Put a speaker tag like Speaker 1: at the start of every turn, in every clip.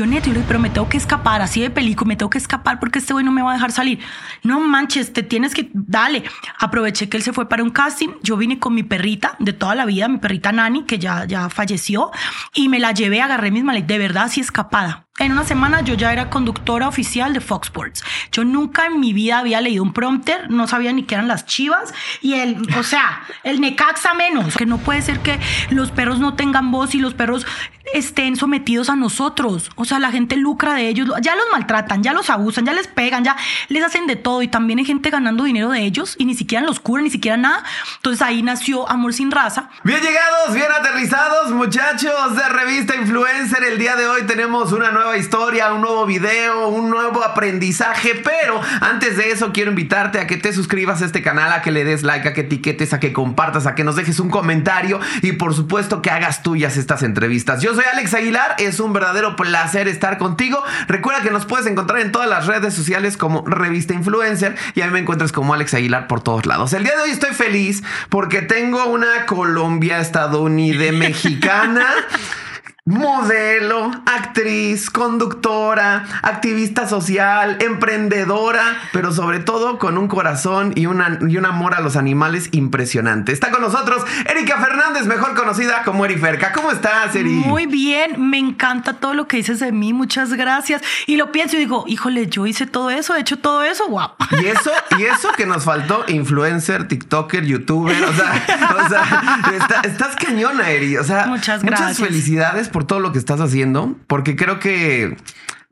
Speaker 1: Yo neto, pero me tengo que escapar, así de película, me tengo que escapar porque este güey no me va a dejar salir. No manches, te tienes que, dale. Aproveché que él se fue para un casting, yo vine con mi perrita de toda la vida, mi perrita Nani, que ya, ya falleció, y me la llevé, agarré mis maletas, de verdad, así escapada. En una semana yo ya era conductora oficial de Fox Sports. Yo nunca en mi vida había leído un prompter, no sabía ni qué eran las chivas y el, o sea, el Necaxa menos. Que no puede ser que los perros no tengan voz y los perros estén sometidos a nosotros. O sea, la gente lucra de ellos, ya los maltratan, ya los abusan, ya les pegan, ya les hacen de todo y también hay gente ganando dinero de ellos y ni siquiera los curan, ni siquiera nada. Entonces ahí nació Amor sin raza.
Speaker 2: Bien llegados, bien aterrizados, muchachos de Revista Influencer. El día de hoy tenemos una nueva historia, un nuevo video, un nuevo aprendizaje. Pero antes de eso, quiero invitarte a que te suscribas a este canal, a que le des like, a que etiquetes, a que compartas, a que nos dejes un comentario y por supuesto que hagas tuyas estas entrevistas. Yo soy Alex Aguilar, es un verdadero placer estar contigo. Recuerda que nos puedes encontrar en todas las redes sociales como Revista Influencer y a mí me encuentras como Alex Aguilar por todos lados. El día de hoy estoy feliz porque tengo una Colombia estadounidense mexicana modelo, actriz, conductora, activista social, emprendedora, pero sobre todo con un corazón y, una, y un amor a los animales impresionante. Está con nosotros Erika Fernández, mejor conocida como Eriferca. ¿Cómo estás, Eri?
Speaker 1: Muy bien, me encanta todo lo que dices de mí, muchas gracias. Y lo pienso y digo, híjole, yo hice todo eso, he hecho todo eso, guapo.
Speaker 2: Y eso, y eso que nos faltó, influencer, TikToker, youtuber, o sea, o sea estás cañona, Eri. O sea,
Speaker 1: muchas gracias.
Speaker 2: Muchas felicidades por todo lo que estás haciendo, porque creo que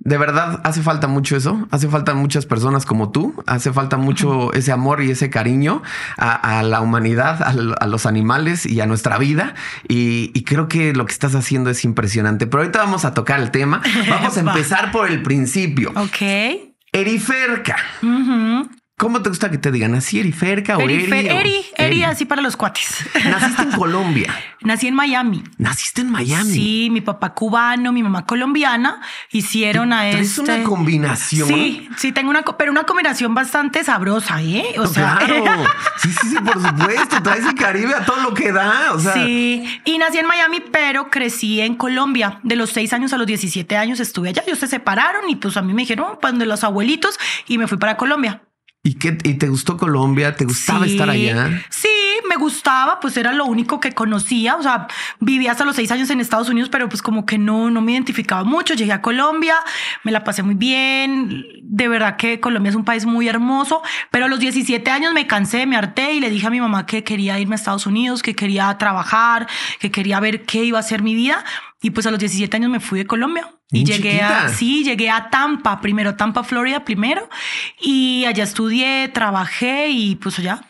Speaker 2: de verdad hace falta mucho eso, hace falta muchas personas como tú, hace falta mucho ese amor y ese cariño a, la humanidad, a, los animales y a nuestra vida. Y, creo que lo que estás haciendo es impresionante. Pero ahorita vamos a tocar el tema. Vamos a empezar por el principio.
Speaker 1: Ok.
Speaker 2: Eriferca. ¿Cómo te gusta que te digan? ¿Así Eriferca o Eri?
Speaker 1: Eri, Eri, así para los cuates.
Speaker 2: Naciste en Colombia.
Speaker 1: Nací en Miami.
Speaker 2: Naciste en Miami.
Speaker 1: Sí, mi papá cubano, mi mamá colombiana hicieron a este.
Speaker 2: Es una combinación.
Speaker 1: Sí, sí, tengo una, pero una combinación bastante sabrosa, ¿eh?
Speaker 2: O sea, claro. sí, sí, sí, por supuesto. Traes el Caribe a todo lo que da. O sea.
Speaker 1: Sí, y nací en Miami, pero crecí en Colombia. De los seis años a los 17 años estuve allá. Ellos se separaron y pues a mí me dijeron, pues de los abuelitos y me fui para Colombia.
Speaker 2: ¿Y qué? ¿Y te gustó Colombia? ¿Te gustaba estar allá?
Speaker 1: Sí, me gustaba, pues era lo único que conocía. O sea, viví hasta los seis años en Estados Unidos, pero pues como que no, no me identificaba mucho. Llegué a Colombia, me la pasé muy bien. De verdad que Colombia es un país muy hermoso, pero a los 17 años me cansé, me harté y le dije a mi mamá que quería irme a Estados Unidos, que quería trabajar, que quería ver qué iba a ser mi vida. Y pues a los 17 años me fui de Colombia. Y llegué a, sí, llegué a Tampa, primero Tampa, Florida, primero. Y allá estudié, trabajé y pues allá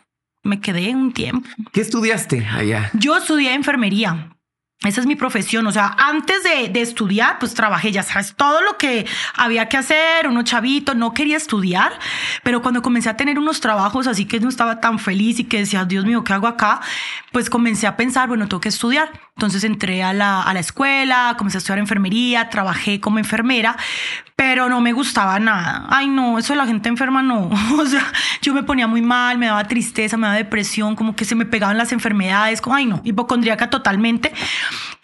Speaker 1: me quedé un tiempo.
Speaker 2: ¿Qué estudiaste allá?
Speaker 1: Yo estudié enfermería. Esa es mi profesión. O sea, antes de, de, estudiar, pues trabajé, ya sabes, todo lo que había que hacer, uno chavito, no quería estudiar, pero cuando comencé a tener unos trabajos así que no estaba tan feliz y que decía, Dios mío, ¿qué hago acá? Pues comencé a pensar, bueno, tengo que estudiar. Entonces entré a la, a la escuela, comencé a estudiar enfermería, trabajé como enfermera, pero no me gustaba nada. Ay, no, eso de la gente enferma no. O sea, yo me ponía muy mal, me daba tristeza, me daba depresión, como que se me pegaban las enfermedades, como, ay, no, hipocondríaca totalmente.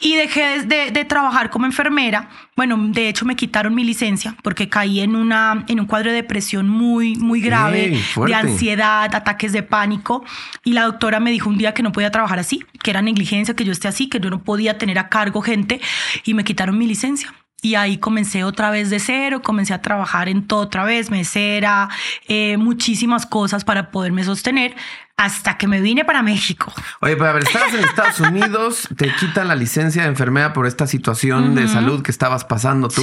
Speaker 1: Y dejé de, de, trabajar como enfermera. Bueno, de hecho me quitaron mi licencia porque caí en, una, en un cuadro de depresión muy, muy grave, de ansiedad, ataques de pánico. Y la doctora me dijo un día que no podía trabajar así, que era negligencia, que yo esté así, que yo no podía tener a cargo gente y me quitaron mi licencia. Y ahí comencé otra vez de cero, comencé a trabajar en todo otra vez, mesera, eh, muchísimas cosas para poderme sostener hasta que me vine para México.
Speaker 2: Oye, pero a ver, estabas en Estados Unidos, te quitan la licencia de enfermera por esta situación de salud que estabas pasando tú,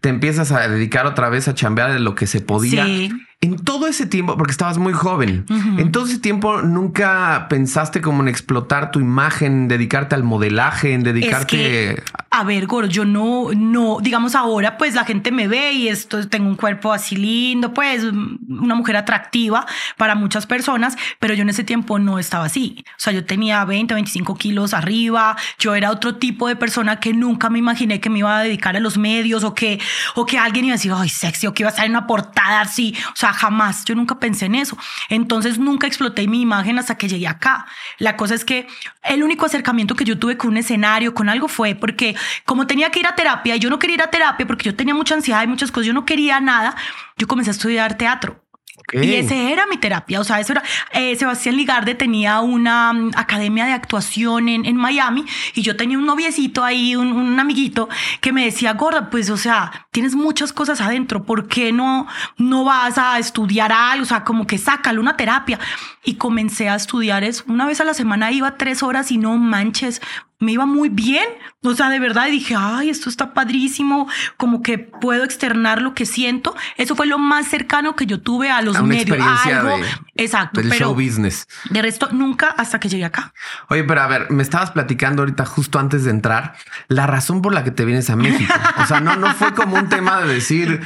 Speaker 2: te empiezas a dedicar otra vez a chambear de lo que se podía. Sí. En todo ese tiempo, porque estabas muy joven, en todo ese tiempo nunca pensaste como en explotar tu imagen, dedicarte al modelaje, en dedicarte...
Speaker 1: a ver, Goro, yo no, no, digamos ahora pues la gente me ve y esto, tengo un cuerpo así lindo, pues una mujer atractiva para muchas personas, pero yo en ese tiempo no estaba así. O sea, yo tenía 20, 25 kilos arriba, yo era otro tipo de persona que nunca me imaginé que me iba a dedicar a los medios o que, o que alguien iba a decir, ay, sexy, o que iba a estar en una portada así. O sea, jamás, yo nunca pensé en eso. Entonces nunca exploté mi imagen hasta que llegué acá. La cosa es que el único acercamiento que yo tuve con un escenario, con algo, fue porque como tenía que ir a terapia, y yo no quería ir a terapia porque yo tenía mucha ansiedad y muchas cosas, yo no quería nada, yo comencé a estudiar teatro. Y ese era mi terapia, o sea, eso era, eh, Sebastián Ligarde tenía una mm, academia de actuación en, en, Miami y yo tenía un noviecito ahí, un, un, amiguito que me decía, gorda, pues, o sea, tienes muchas cosas adentro, ¿por qué no, no vas a estudiar algo? O sea, como que sácalo una terapia. Y comencé a estudiar eso. Una vez a la semana iba tres horas y no manches, me iba muy bien. O sea, de verdad dije, ay, esto está padrísimo, como que puedo externar lo que siento. Eso fue lo más cercano que yo tuve a los
Speaker 2: a una
Speaker 1: medios.
Speaker 2: Experiencia
Speaker 1: Algo,
Speaker 2: de,
Speaker 1: exacto.
Speaker 2: del
Speaker 1: pero
Speaker 2: show business.
Speaker 1: De resto, nunca hasta que llegué acá.
Speaker 2: Oye, pero a ver, me estabas platicando ahorita justo antes de entrar la razón por la que te vienes a México. O sea, no, no fue como un tema de decir,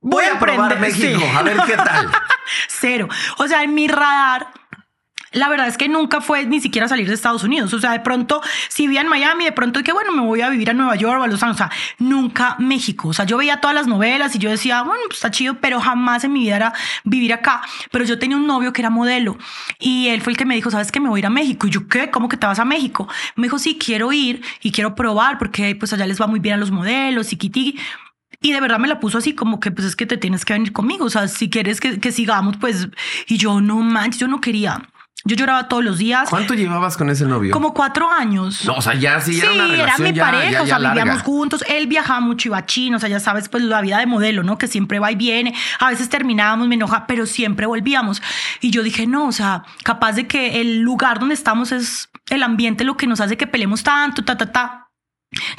Speaker 2: voy, a, probar
Speaker 1: aprender,
Speaker 2: México,
Speaker 1: sí.
Speaker 2: a ver qué tal.
Speaker 1: Cero. O sea, en mi radar la verdad es que nunca fue ni siquiera salir de Estados Unidos. O sea, de pronto, si vivía en Miami, de pronto que bueno, me voy a vivir a Nueva York o a Los Ángeles. O sea, nunca México. O sea, yo veía todas las novelas y yo decía, bueno, pues está chido, pero jamás en mi vida era vivir acá. Pero yo tenía un novio que era modelo y él fue el que me dijo, ¿sabes que me voy a ir a México? Y yo, ¿qué? ¿Cómo que te vas a México? Me dijo, sí, quiero ir y quiero probar porque pues allá les va muy bien a los modelos y kitty. Y de verdad me la puso así como que pues es que te tienes que venir conmigo. O sea, si quieres que, que sigamos, pues... Y yo, no manches, yo no quería. Yo lloraba todos los días.
Speaker 2: ¿Cuánto llevabas con ese novio?
Speaker 1: Como cuatro años.
Speaker 2: No, o sea, ya sí,
Speaker 1: sí
Speaker 2: era una relación
Speaker 1: era mi
Speaker 2: ya,
Speaker 1: pareja,
Speaker 2: ya,
Speaker 1: o sea, vivíamos juntos. Él viajaba mucho, iba a China, o sea, ya sabes, pues la vida de modelo, ¿no? Que siempre va y viene. A veces terminábamos, me enoja, pero siempre volvíamos. Y yo dije, no, o sea, capaz de que el lugar donde estamos es el ambiente lo que nos hace que peleemos tanto, ta, ta, ta.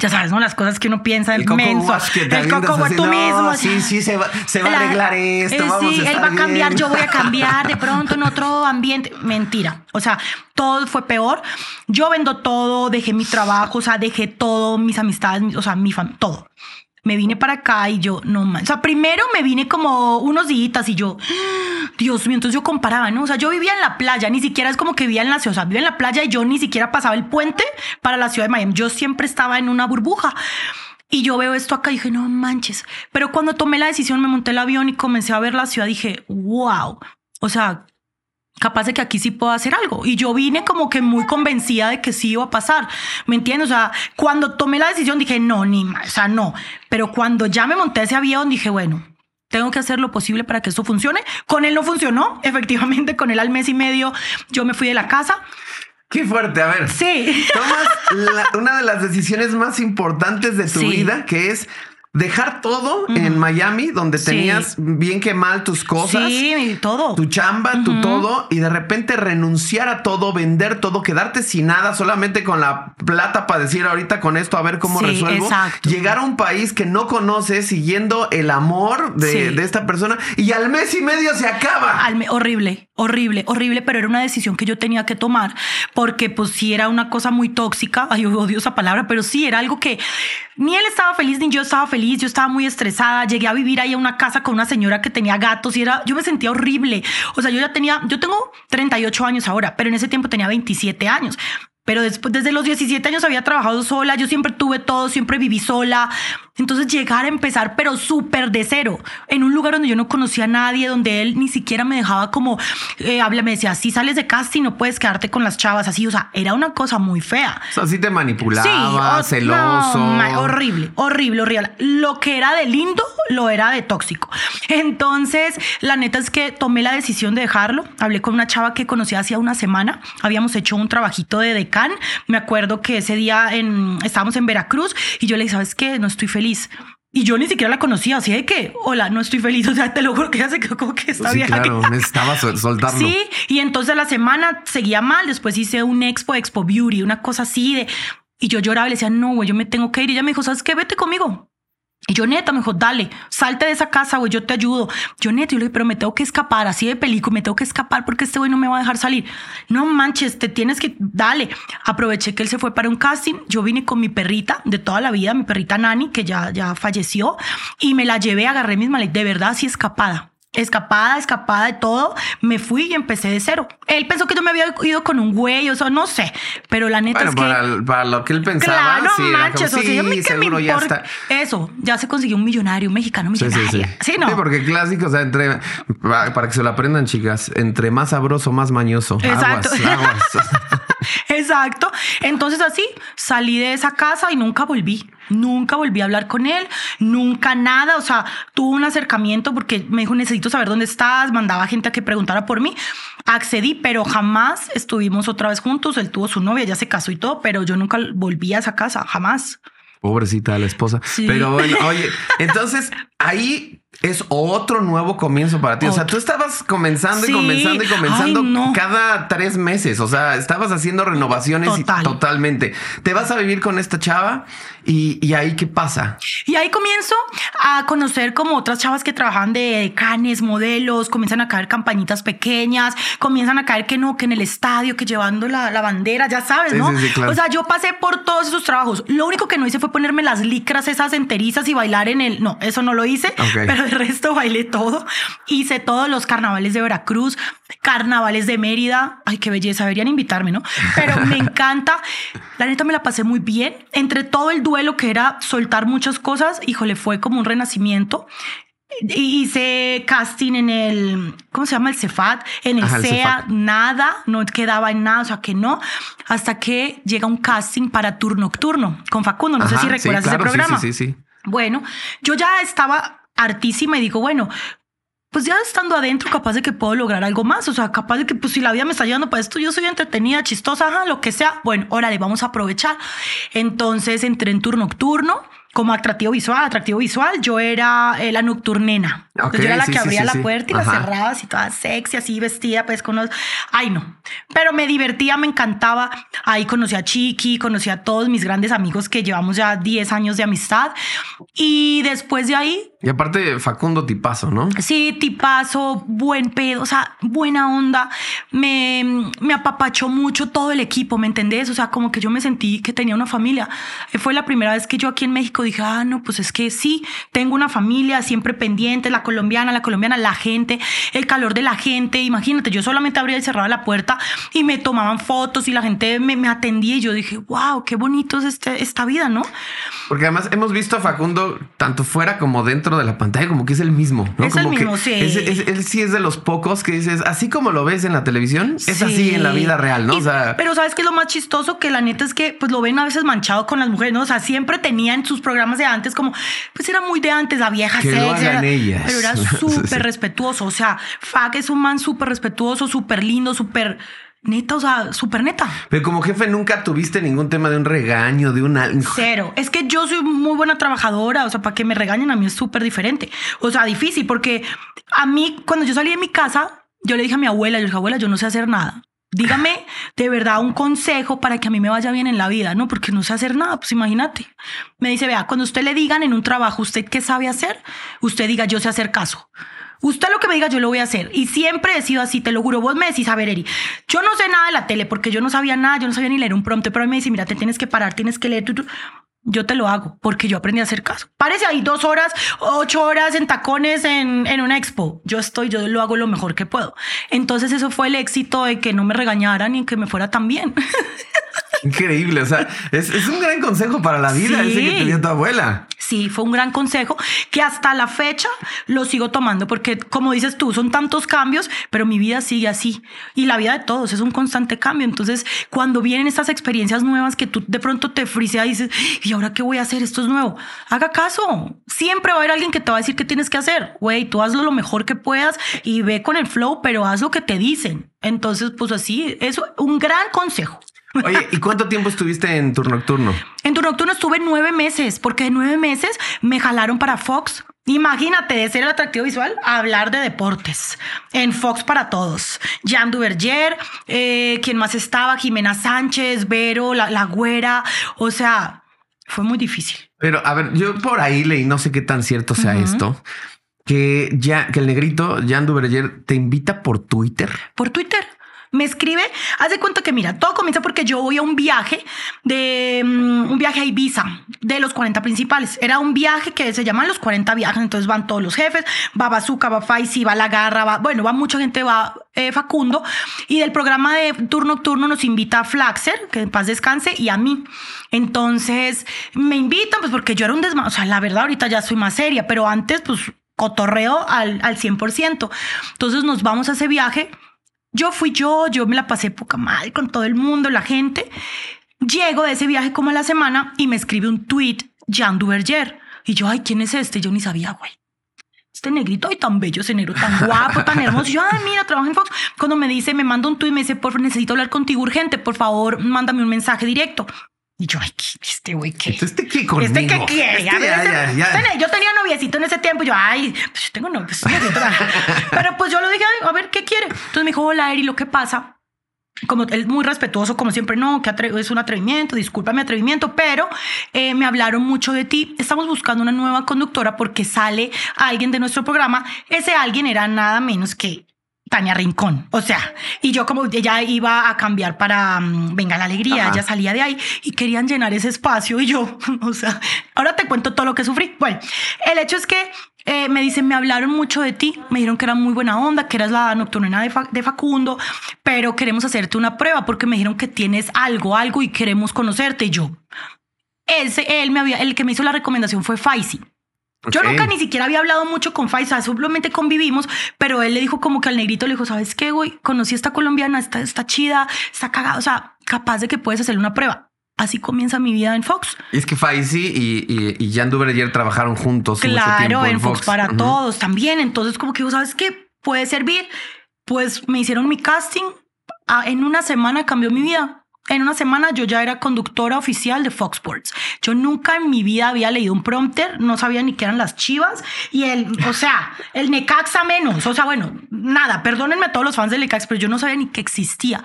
Speaker 1: Ya sabes, ¿no? Las cosas que uno piensa
Speaker 2: El
Speaker 1: menso. el coco
Speaker 2: así,
Speaker 1: tú
Speaker 2: no,
Speaker 1: mismo.
Speaker 2: sí, sí, se va, se va a
Speaker 1: La-
Speaker 2: arreglar esto,
Speaker 1: eh,
Speaker 2: vamos
Speaker 1: sí,
Speaker 2: a
Speaker 1: él va a cambiar,
Speaker 2: bien.
Speaker 1: yo voy a cambiar de pronto en otro ambiente. Mentira. O sea, todo fue peor. Yo vendo todo, dejé mi trabajo, o sea, dejé todo, mis amistades, mi- o sea, mi familia, todo. Me vine para acá y yo, no man. O sea, primero me vine como unos días y yo, Dios mío, entonces yo comparaba, ¿no? O sea, yo vivía en la playa, ni siquiera es como que vivía en la ciudad, o sea, vivía en la playa y yo ni siquiera pasaba el puente para la ciudad de Miami. Yo siempre estaba en una burbuja. Y yo veo esto acá y dije, no manches. Pero cuando tomé la decisión, me monté el avión y comencé a ver la ciudad, dije, wow. O sea, capaz de que aquí sí puedo hacer algo. Y yo vine como que muy convencida de que sí iba a pasar. ¿Me entiendes? O sea, cuando tomé la decisión dije, no, ni más, o sea, no. Pero cuando ya me monté ese avión dije, bueno, tengo que hacer lo posible para que esto funcione. Con él no funcionó. Efectivamente, con él al mes y medio yo me fui de la casa.
Speaker 2: Qué fuerte, a ver.
Speaker 1: Sí.
Speaker 2: Tomas la- una de las decisiones más importantes de tu
Speaker 1: Sí.
Speaker 2: vida, que es dejar todo en Miami, donde
Speaker 1: Sí.
Speaker 2: tenías bien que mal tus cosas.
Speaker 1: Sí, todo.
Speaker 2: Tu chamba, tu todo, y de repente renunciar a todo, vender todo, quedarte sin nada, solamente con la plata para decir ahorita con esto a ver cómo
Speaker 1: Sí,
Speaker 2: resuelvo.
Speaker 1: exacto.
Speaker 2: Llegar a un país que no conoces, siguiendo el amor de,
Speaker 1: Sí.
Speaker 2: de esta persona, y al mes y medio se acaba.
Speaker 1: Al horrible, horrible, horrible, pero era una decisión que yo tenía que tomar porque pues sí era una cosa muy tóxica, ay, odio esa palabra, pero sí era algo que ni él estaba feliz ni yo estaba feliz, yo estaba muy estresada, llegué a vivir ahí a una casa con una señora que tenía gatos y era, yo me sentía horrible, o sea, yo ya tenía, yo tengo 38 años ahora, pero en ese tiempo tenía 27 años. Pero después, desde los 17 años había trabajado sola, yo siempre tuve todo, siempre viví sola. Entonces llegar a empezar, pero súper de cero, en un lugar donde yo no conocía a nadie, donde él ni siquiera me dejaba como, eh, habla, me decía, si sales de casting no puedes quedarte con las chavas, así, o sea, era una cosa muy fea.
Speaker 2: O sea, sí te manipulaba,
Speaker 1: o-
Speaker 2: celoso.
Speaker 1: no, horrible, horrible, horrible. Lo que era de lindo, lo era de tóxico. Entonces, la neta es que tomé la decisión de dejarlo. Hablé con una chava que conocí hacía una semana. Habíamos hecho un trabajito de Me acuerdo que ese día en, estábamos en Veracruz y yo le dije, ¿sabes qué? No estoy feliz. Y yo ni siquiera la conocía, así de que, hola, no estoy feliz. O sea, te lo juro que ya se quedó como que está
Speaker 2: Sí, claro, necesitaba sol- soltarlo.
Speaker 1: Sí, y entonces la semana seguía mal, después hice un expo, expo beauty, una cosa así de... Y yo lloraba y le decía, no, güey, yo me tengo que ir. Y ella me dijo, ¿sabes qué? Vete conmigo. Yo, neta, me dijo, dale, salte de esa casa, güey, yo te ayudo. Yo, neta, yo le dije, pero me tengo que escapar, así de película, me tengo que escapar porque este güey no me va a dejar salir. No manches, te tienes que, dale. Aproveché que él se fue para un casting. Yo vine con mi perrita de toda la vida, mi perrita Nani, que ya, ya falleció, y me la llevé, agarré mis maletas, de verdad, así escapada. Escapada, escapada de todo, me fui y empecé de cero. Él pensó que yo me había ido con un güey, o sea, no sé, pero la neta
Speaker 2: Bueno,
Speaker 1: es que.
Speaker 2: para, para lo que él pensaba,
Speaker 1: Claro,
Speaker 2: sí, era como,
Speaker 1: manches, o sea,
Speaker 2: sí, seguro ya está.
Speaker 1: Eso, ya se consiguió un millonario, un mexicano
Speaker 2: Sí,
Speaker 1: millonario.
Speaker 2: sí,
Speaker 1: Sí,
Speaker 2: sí.
Speaker 1: no.
Speaker 2: Sí, porque clásico, o sea, entre para para que se lo aprendan, chicas, entre más sabroso, más mañoso.
Speaker 1: Exacto.
Speaker 2: Aguas, aguas.
Speaker 1: Exacto. Entonces así salí de esa casa y nunca volví. Nunca volví a hablar con él, nunca nada. O sea, tuvo un acercamiento porque me dijo, necesito saber dónde estás, mandaba gente a que preguntara por mí. Accedí, pero jamás estuvimos otra vez juntos. Él tuvo su novia, ya se casó y todo, pero yo nunca volví a esa casa, jamás.
Speaker 2: Pobrecita la esposa. Pero bueno, oye, entonces ahí es otro nuevo comienzo para ti. O sea, tú estabas comenzando y comenzando y comenzando cada tres meses. O sea, estabas haciendo renovaciones y totalmente. Te vas a vivir con esta chava y, ahí qué pasa.
Speaker 1: Y ahí comienzo a conocer como otras chavas que trabajan de canes, modelos, comienzan a caer campañitas pequeñas, comienzan a caer que no, que en el estadio, que llevando la, bandera, ya sabes, ¿no? O sea, yo pasé por todos esos trabajos. Lo único que no hice fue ponerme las licras esas enterizas y bailar en el. No, eso no lo hice, pero el resto bailé todo. Hice todos los carnavales de Veracruz, carnavales de Mérida. Ay, qué belleza, deberían invitarme, ¿no? Pero me encanta. La neta me la pasé muy bien. Entre todo el duelo que era soltar muchas cosas, híjole, fue como un renacimiento. Hice casting en el, ¿cómo se llama? El Cefat, en el CEA, nada, no quedaba en nada, o sea que no, hasta que llega un casting para Turno Nocturno con Facundo, no sé si recuerdas ese programa.
Speaker 2: Sí, sí, sí,
Speaker 1: Bueno, yo ya estaba hartísima y digo, bueno, pues ya estando adentro, capaz de que puedo lograr algo más. O sea, capaz de que, pues si la vida me está llevando para esto, yo soy entretenida, chistosa, ajá, lo que sea. Bueno, órale, vamos a aprovechar. Entonces entré en turno nocturno como atractivo visual, atractivo visual, yo era eh, la nocturnena. yo era la que abría la puerta y la cerraba así toda sexy, así vestida, pues con los... Ay, no. Pero me divertía, me encantaba. Ahí conocí a Chiqui, conocí a todos mis grandes amigos que llevamos ya 10 años de amistad. Y después de ahí...
Speaker 2: Y aparte Facundo tipazo, ¿no?
Speaker 1: Sí, tipazo, buen pedo, o sea, buena onda. Me, me apapachó mucho todo el equipo, ¿me entendés? O sea, como que yo me sentí que tenía una familia. Fue la primera vez que yo aquí en México dije, ah, no, pues es que sí, tengo una familia siempre pendiente, la colombiana, la colombiana, la gente, el calor de la gente. Imagínate, yo solamente abría y cerraba la puerta y me tomaban fotos y la gente me, me atendía y yo dije, wow, qué bonito es este, esta vida, ¿no?
Speaker 2: Porque además hemos visto a Facundo tanto fuera como dentro de la pantalla, como que es el mismo, ¿no?
Speaker 1: Es el mismo, sí.
Speaker 2: él sí es de los pocos que dices, así como lo ves en la televisión, es así en la vida real, ¿no?
Speaker 1: o sea, pero sabes que es lo más chistoso que la neta es que pues lo ven a veces manchado con las mujeres, ¿no? O sea, siempre tenían sus programas de antes, como, pues era muy de antes, la vieja
Speaker 2: que
Speaker 1: era,
Speaker 2: ellas.
Speaker 1: pero era súper respetuoso. O sea, Fag es un man súper respetuoso, súper lindo, súper neta, o sea, súper neta.
Speaker 2: Pero como jefe nunca tuviste ningún tema de un regaño, de una...
Speaker 1: Cero. Es que yo soy muy buena trabajadora, o sea, para que me regañen a mí es súper diferente. O sea, difícil, porque a mí, cuando yo salí de mi casa, yo le dije a mi abuela, yo le dije, abuela, yo no sé hacer nada. Dígame de verdad un consejo para que a mí me vaya bien en la vida, ¿no? Porque no sé hacer nada, pues imagínate. Me dice, vea, cuando usted le digan en un trabajo, ¿usted qué sabe hacer? Usted diga, yo sé hacer caso. Usted lo que me diga, yo lo voy a hacer. Y siempre he sido así, te lo juro. Vos me decís, a ver, Eri, yo no sé nada de la tele porque yo no sabía nada, yo no sabía ni leer un prompter, pero a mí me dice, mira, te tienes que parar, tienes que leer. Yo te lo hago porque yo aprendí a hacer caso. Parece ahí dos horas, ocho horas en tacones en, en una expo. Yo estoy, yo lo hago lo mejor que puedo. Entonces eso fue el éxito de que no me regañaran y que me fuera tan bien.
Speaker 2: Increíble, o sea, es, es, un gran consejo para la vida ese que te dio tu abuela.
Speaker 1: Sí, fue un gran consejo que hasta la fecha lo sigo tomando porque como dices tú, son tantos cambios, pero mi vida sigue así y la vida de todos es un constante cambio. Entonces, cuando vienen estas experiencias nuevas que tú de pronto te friseas y dices, ¿y ahora qué voy a hacer? Esto es nuevo. Haga caso. Siempre va a haber alguien que te va a decir qué tienes que hacer. Güey, tú hazlo lo mejor que puedas y ve con el flow, pero haz lo que te dicen. Entonces, pues así, eso un gran consejo.
Speaker 2: Oye, ¿y cuánto tiempo estuviste en turno nocturno?
Speaker 1: En turno nocturno estuve nueve meses, porque de nueve meses me jalaron para Fox. Imagínate de ser el atractivo visual a hablar de deportes en Fox para todos. Jan Duverger, eh, quien más estaba, Jimena Sánchez, Vero, la, la güera. O sea, fue muy difícil.
Speaker 2: Pero a ver, yo por ahí leí, no sé qué tan cierto sea esto, que ya que el negrito Jan Duverger te invita por Twitter.
Speaker 1: Por Twitter me escribe, haz de cuenta que mira, todo comienza porque yo voy a un viaje de mm, un viaje a Ibiza de los 40 principales. Era un viaje que se llaman los 40 viajes, entonces van todos los jefes, va Bazooka, va Faisy, va La Garra, va, bueno, va mucha gente, va eh, Facundo y del programa de turno nocturno nos invita a Flaxer, que en paz descanse, y a mí. Entonces me invitan, pues porque yo era un desma, o sea, la verdad ahorita ya soy más seria, pero antes pues cotorreo al, al 100%. Entonces nos vamos a ese viaje Yo fui yo, yo me la pasé poca mal con todo el mundo, la gente. Llego de ese viaje como a la semana y me escribe un tweet Jean Duverger. Y yo, ay, ¿quién es este? Yo ni sabía, güey. Este negrito y tan bello, ese negro tan guapo, tan hermoso. Yo, ay, mira, trabaja en Fox. Cuando me dice, me manda un tweet, me dice, por favor, necesito hablar contigo urgente, por favor, mándame un mensaje directo. Y yo, ay, este güey, ¿qué?
Speaker 2: ¿Este qué conmigo?
Speaker 1: ¿Este qué quiere?
Speaker 2: Este, ya, ya, ya.
Speaker 1: este- Yo tenía noviecito en ese tiempo. y Yo, ay, pues yo tengo novio. noviecito. Pero pues yo lo dije, ay, a ver, ¿qué quiere? Entonces me dijo, hola, Eri, lo que pasa como él muy respetuoso, como siempre, no, que es un atrevimiento, disculpa mi atrevimiento, pero eh, me hablaron mucho de ti. Estamos buscando una nueva conductora porque sale alguien de nuestro programa. Ese alguien era nada menos que Tania Rincón. O sea, y yo como ella iba a cambiar para mm, Venga la Alegría,
Speaker 2: Ajá.
Speaker 1: ella salía de ahí y querían llenar ese espacio y yo, o sea, ahora te cuento todo lo que sufrí. Bueno, el hecho es que eh, me dicen, me hablaron mucho de ti, me dijeron que era muy buena onda, que eras la de, Fa- de Facundo, pero queremos hacerte una prueba porque me dijeron que tienes algo, algo y queremos conocerte. Y yo, ese, él me había, el que me hizo la recomendación fue Faisy. Yo nunca ni siquiera había hablado mucho con Faisal, simplemente convivimos, pero él le dijo como que al negrito le dijo, ¿sabes qué, güey? Conocí a esta colombiana, está, está chida, está cagada, o sea, capaz de que puedes hacerle una prueba. Así comienza mi vida en Fox.
Speaker 2: Es que Faisy y, y, y Jan Duverger trabajaron juntos mucho
Speaker 1: Claro,
Speaker 2: tiempo
Speaker 1: en Fox, para todos también. Entonces, como que ¿sabes qué? Puede servir. Pues me hicieron mi casting. Ah, En una semana cambió mi vida. En una semana yo ya era conductora oficial de Fox Sports. Yo nunca en mi vida había leído un prompter, no sabía ni qué eran las chivas y el, o sea, el Necaxa menos. O sea, bueno, nada, perdónenme a todos los fans del Necaxa, pero yo no sabía ni que existía.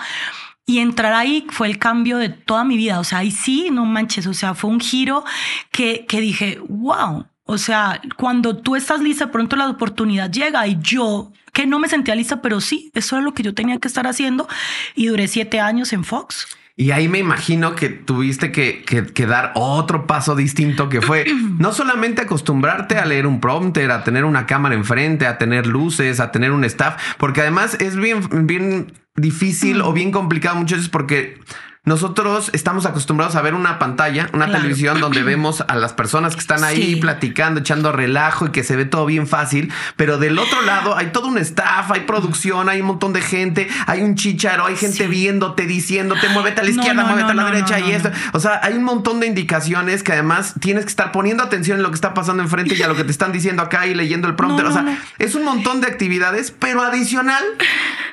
Speaker 1: Y entrar ahí fue el cambio de toda mi vida. O sea, ahí sí, no manches. O sea, fue un giro que, que dije, wow. O sea, cuando tú estás lista, pronto la oportunidad llega y yo, que no me sentía lista, pero sí, eso era lo que yo tenía que estar haciendo. Y duré siete años en Fox.
Speaker 2: Y ahí me imagino que tuviste que, que- que dar otro paso distinto que fue no solamente acostumbrarte a leer un prompter, a tener una cámara enfrente, a tener luces, a tener un staff, porque además es bien, bien difícil o bien complicado muchas veces porque nosotros estamos acostumbrados a ver una pantalla, una
Speaker 1: Claro.
Speaker 2: televisión donde vemos a las personas que están ahí
Speaker 1: Sí.
Speaker 2: platicando, echando relajo y que se ve todo bien fácil, pero del otro lado hay todo un staff, hay producción, hay un montón de gente, hay un chicharo, hay gente
Speaker 1: Sí.
Speaker 2: viéndote, diciéndote, muévete a la
Speaker 1: No,
Speaker 2: izquierda,
Speaker 1: no,
Speaker 2: muévete a la
Speaker 1: no, no,
Speaker 2: derecha
Speaker 1: no,
Speaker 2: y
Speaker 1: no,
Speaker 2: esto.
Speaker 1: no.
Speaker 2: O sea, hay un montón de indicaciones que además tienes que estar poniendo atención en lo que está pasando enfrente y a lo que te están diciendo acá y leyendo el prompter.
Speaker 1: No,
Speaker 2: o sea,
Speaker 1: no, no.
Speaker 2: es un montón de actividades, pero adicional,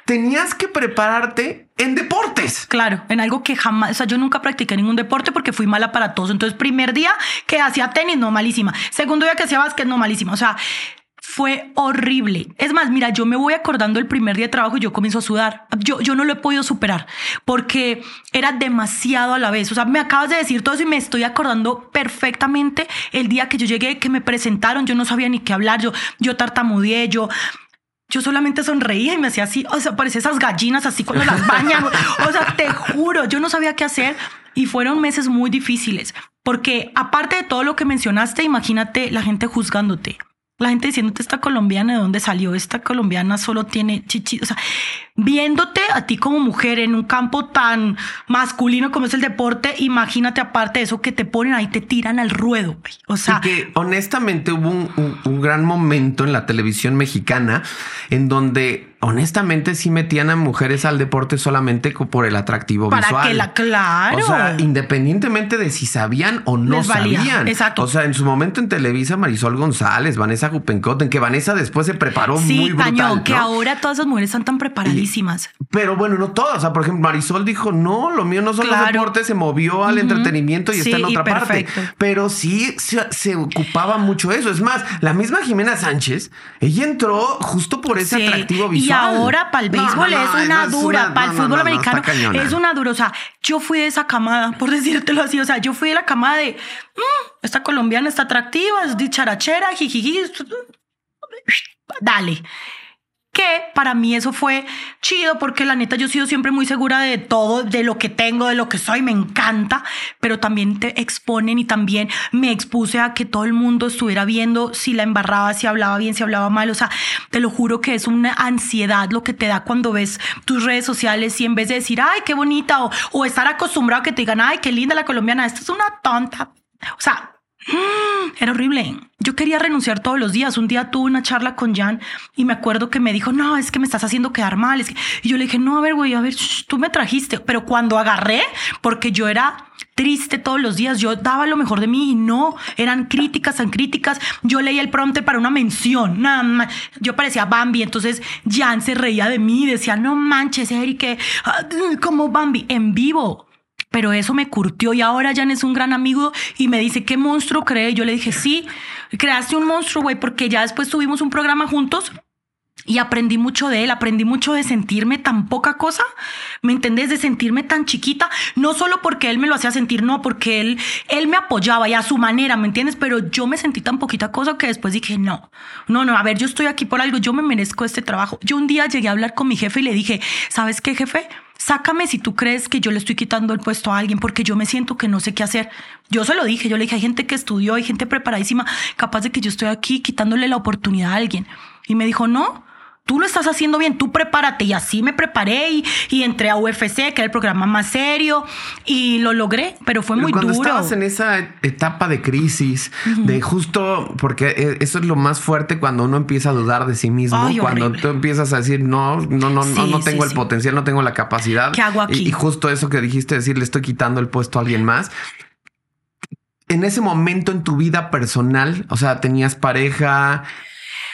Speaker 2: tenías que prepararte en deportes.
Speaker 1: Claro, en algo que jamás, o sea, yo nunca practiqué ningún deporte porque fui mala para todos. Entonces, primer día que hacía tenis, no malísima. Segundo día que hacía básquet, no malísima. O sea, fue horrible. Es más, mira, yo me voy acordando el primer día de trabajo y yo comienzo a sudar. Yo, yo no lo he podido superar porque era demasiado a la vez. O sea, me acabas de decir todo eso y me estoy acordando perfectamente el día que yo llegué, que me presentaron. Yo no sabía ni qué hablar. Yo, yo tartamudeé, yo yo solamente sonreía y me hacía así, o sea, parecía esas gallinas así cuando las bañan. O sea, te juro, yo no sabía qué hacer y fueron meses muy difíciles, porque aparte de todo lo que mencionaste, imagínate la gente juzgándote. La gente diciéndote esta colombiana de dónde salió, esta colombiana solo tiene chichi, o sea, viéndote a ti como mujer en un campo tan masculino como es el deporte, imagínate aparte de eso que te ponen ahí, te tiran al ruedo. O sea,
Speaker 2: y que honestamente hubo un- un gran momento en la televisión mexicana en donde honestamente sí metían a mujeres al deporte solamente por el atractivo
Speaker 1: para
Speaker 2: visual.
Speaker 1: que la, claro.
Speaker 2: O sea, independientemente de si sabían o no
Speaker 1: Les
Speaker 2: sabían.
Speaker 1: exacto.
Speaker 2: O sea, en su momento en Televisa, Marisol González, Vanessa Jupencoten, que Vanessa después se preparó
Speaker 1: Sí,
Speaker 2: muy brutal.
Speaker 1: Que ahora todas esas mujeres están tan preparadísimas.
Speaker 2: Pero bueno, no todas. O sea, por ejemplo, Marisol dijo, no, lo mío no son los
Speaker 1: Claro.
Speaker 2: deportes, se movió al entretenimiento y
Speaker 1: Sí,
Speaker 2: está en otra parte. Pero sí se, se ocupaba mucho eso. Es más, la misma Jimena Sánchez, ella entró justo por ese
Speaker 1: Sí,
Speaker 2: atractivo
Speaker 1: Y
Speaker 2: visual.
Speaker 1: Ahora para el béisbol
Speaker 2: no, no,
Speaker 1: es una dura, para el fútbol
Speaker 2: no, no,
Speaker 1: americano es una dura. O sea, yo fui de esa camada, por decírtelo así. O sea, yo fui de la camada de "Mm, esta colombiana está atractiva, es dicharachera, jijiji. Dale. Que para mí eso fue chido porque la neta yo he sido siempre muy segura de todo, de lo que tengo, de lo que soy, me encanta, pero también te exponen y también me expuse a que todo el mundo estuviera viendo si la embarraba, si hablaba bien, si hablaba mal, o sea, te lo juro que es una ansiedad lo que te da cuando ves tus redes sociales y en vez de decir, ay, qué bonita, o, estar acostumbrado a que te digan, ay, qué linda la colombiana, esta es una tonta, o sea, Era horrible. Yo quería renunciar todos los días. Un día tuve una charla con Jan y me acuerdo que me dijo, no, es que me estás haciendo quedar mal. Es que... Y yo le dije, no, a ver, güey, a ver, tú me trajiste. Pero cuando agarré, porque yo era triste todos los días, yo daba lo mejor de mí y no, eran críticas, tan críticas. Yo leía el prompter para una mención, nada más. Yo parecía Bambi, entonces Jan se reía de mí, decía, no manches, Eric, ah, como Bambi, en vivo pero eso me curtió y ahora Jan es un gran amigo y me dice, ¿qué monstruo cree? Yo le dije, sí, creaste un monstruo, güey, porque ya después tuvimos un programa juntos y aprendí mucho de él, aprendí mucho de sentirme tan poca cosa, ¿me entendés? De sentirme tan chiquita, no solo porque él me lo hacía sentir, no, porque él, él me apoyaba y a su manera, ¿me entiendes? Pero yo me sentí tan poquita cosa que después dije, no, no, no, a ver, yo estoy aquí por algo, yo me merezco este trabajo. Yo un día llegué a hablar con mi jefe y le dije, ¿sabes qué, jefe? Sácame si tú crees que yo le estoy quitando el puesto a alguien porque yo me siento que no sé qué hacer. Yo se lo dije, yo le dije, hay gente que estudió, hay gente preparadísima, capaz de que yo estoy aquí quitándole la oportunidad a alguien. Y me dijo, no, tú lo estás haciendo bien, tú prepárate. Y así me preparé y, entré a UFC, que era el programa más serio, y lo logré, pero fue muy
Speaker 2: cuando
Speaker 1: duro.
Speaker 2: estabas en esa etapa de crisis, de justo, porque e, eso es lo más fuerte cuando uno empieza a dudar de sí mismo, cuando tú empiezas a decir, no, no, no, no, no tengo el potencial, no tengo la capacidad.
Speaker 1: ¿Qué hago aquí?
Speaker 2: Y, justo eso que dijiste, decir, le estoy quitando el puesto a alguien más en ese momento en tu vida personal, o sea, tenías pareja,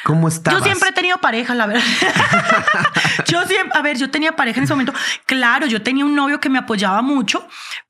Speaker 2: ¿Cómo estabas?
Speaker 1: Yo siempre he tenido pareja, la verdad. yo siempre, a ver, yo tenía pareja en ese momento. Claro, yo tenía un novio que me apoyaba mucho,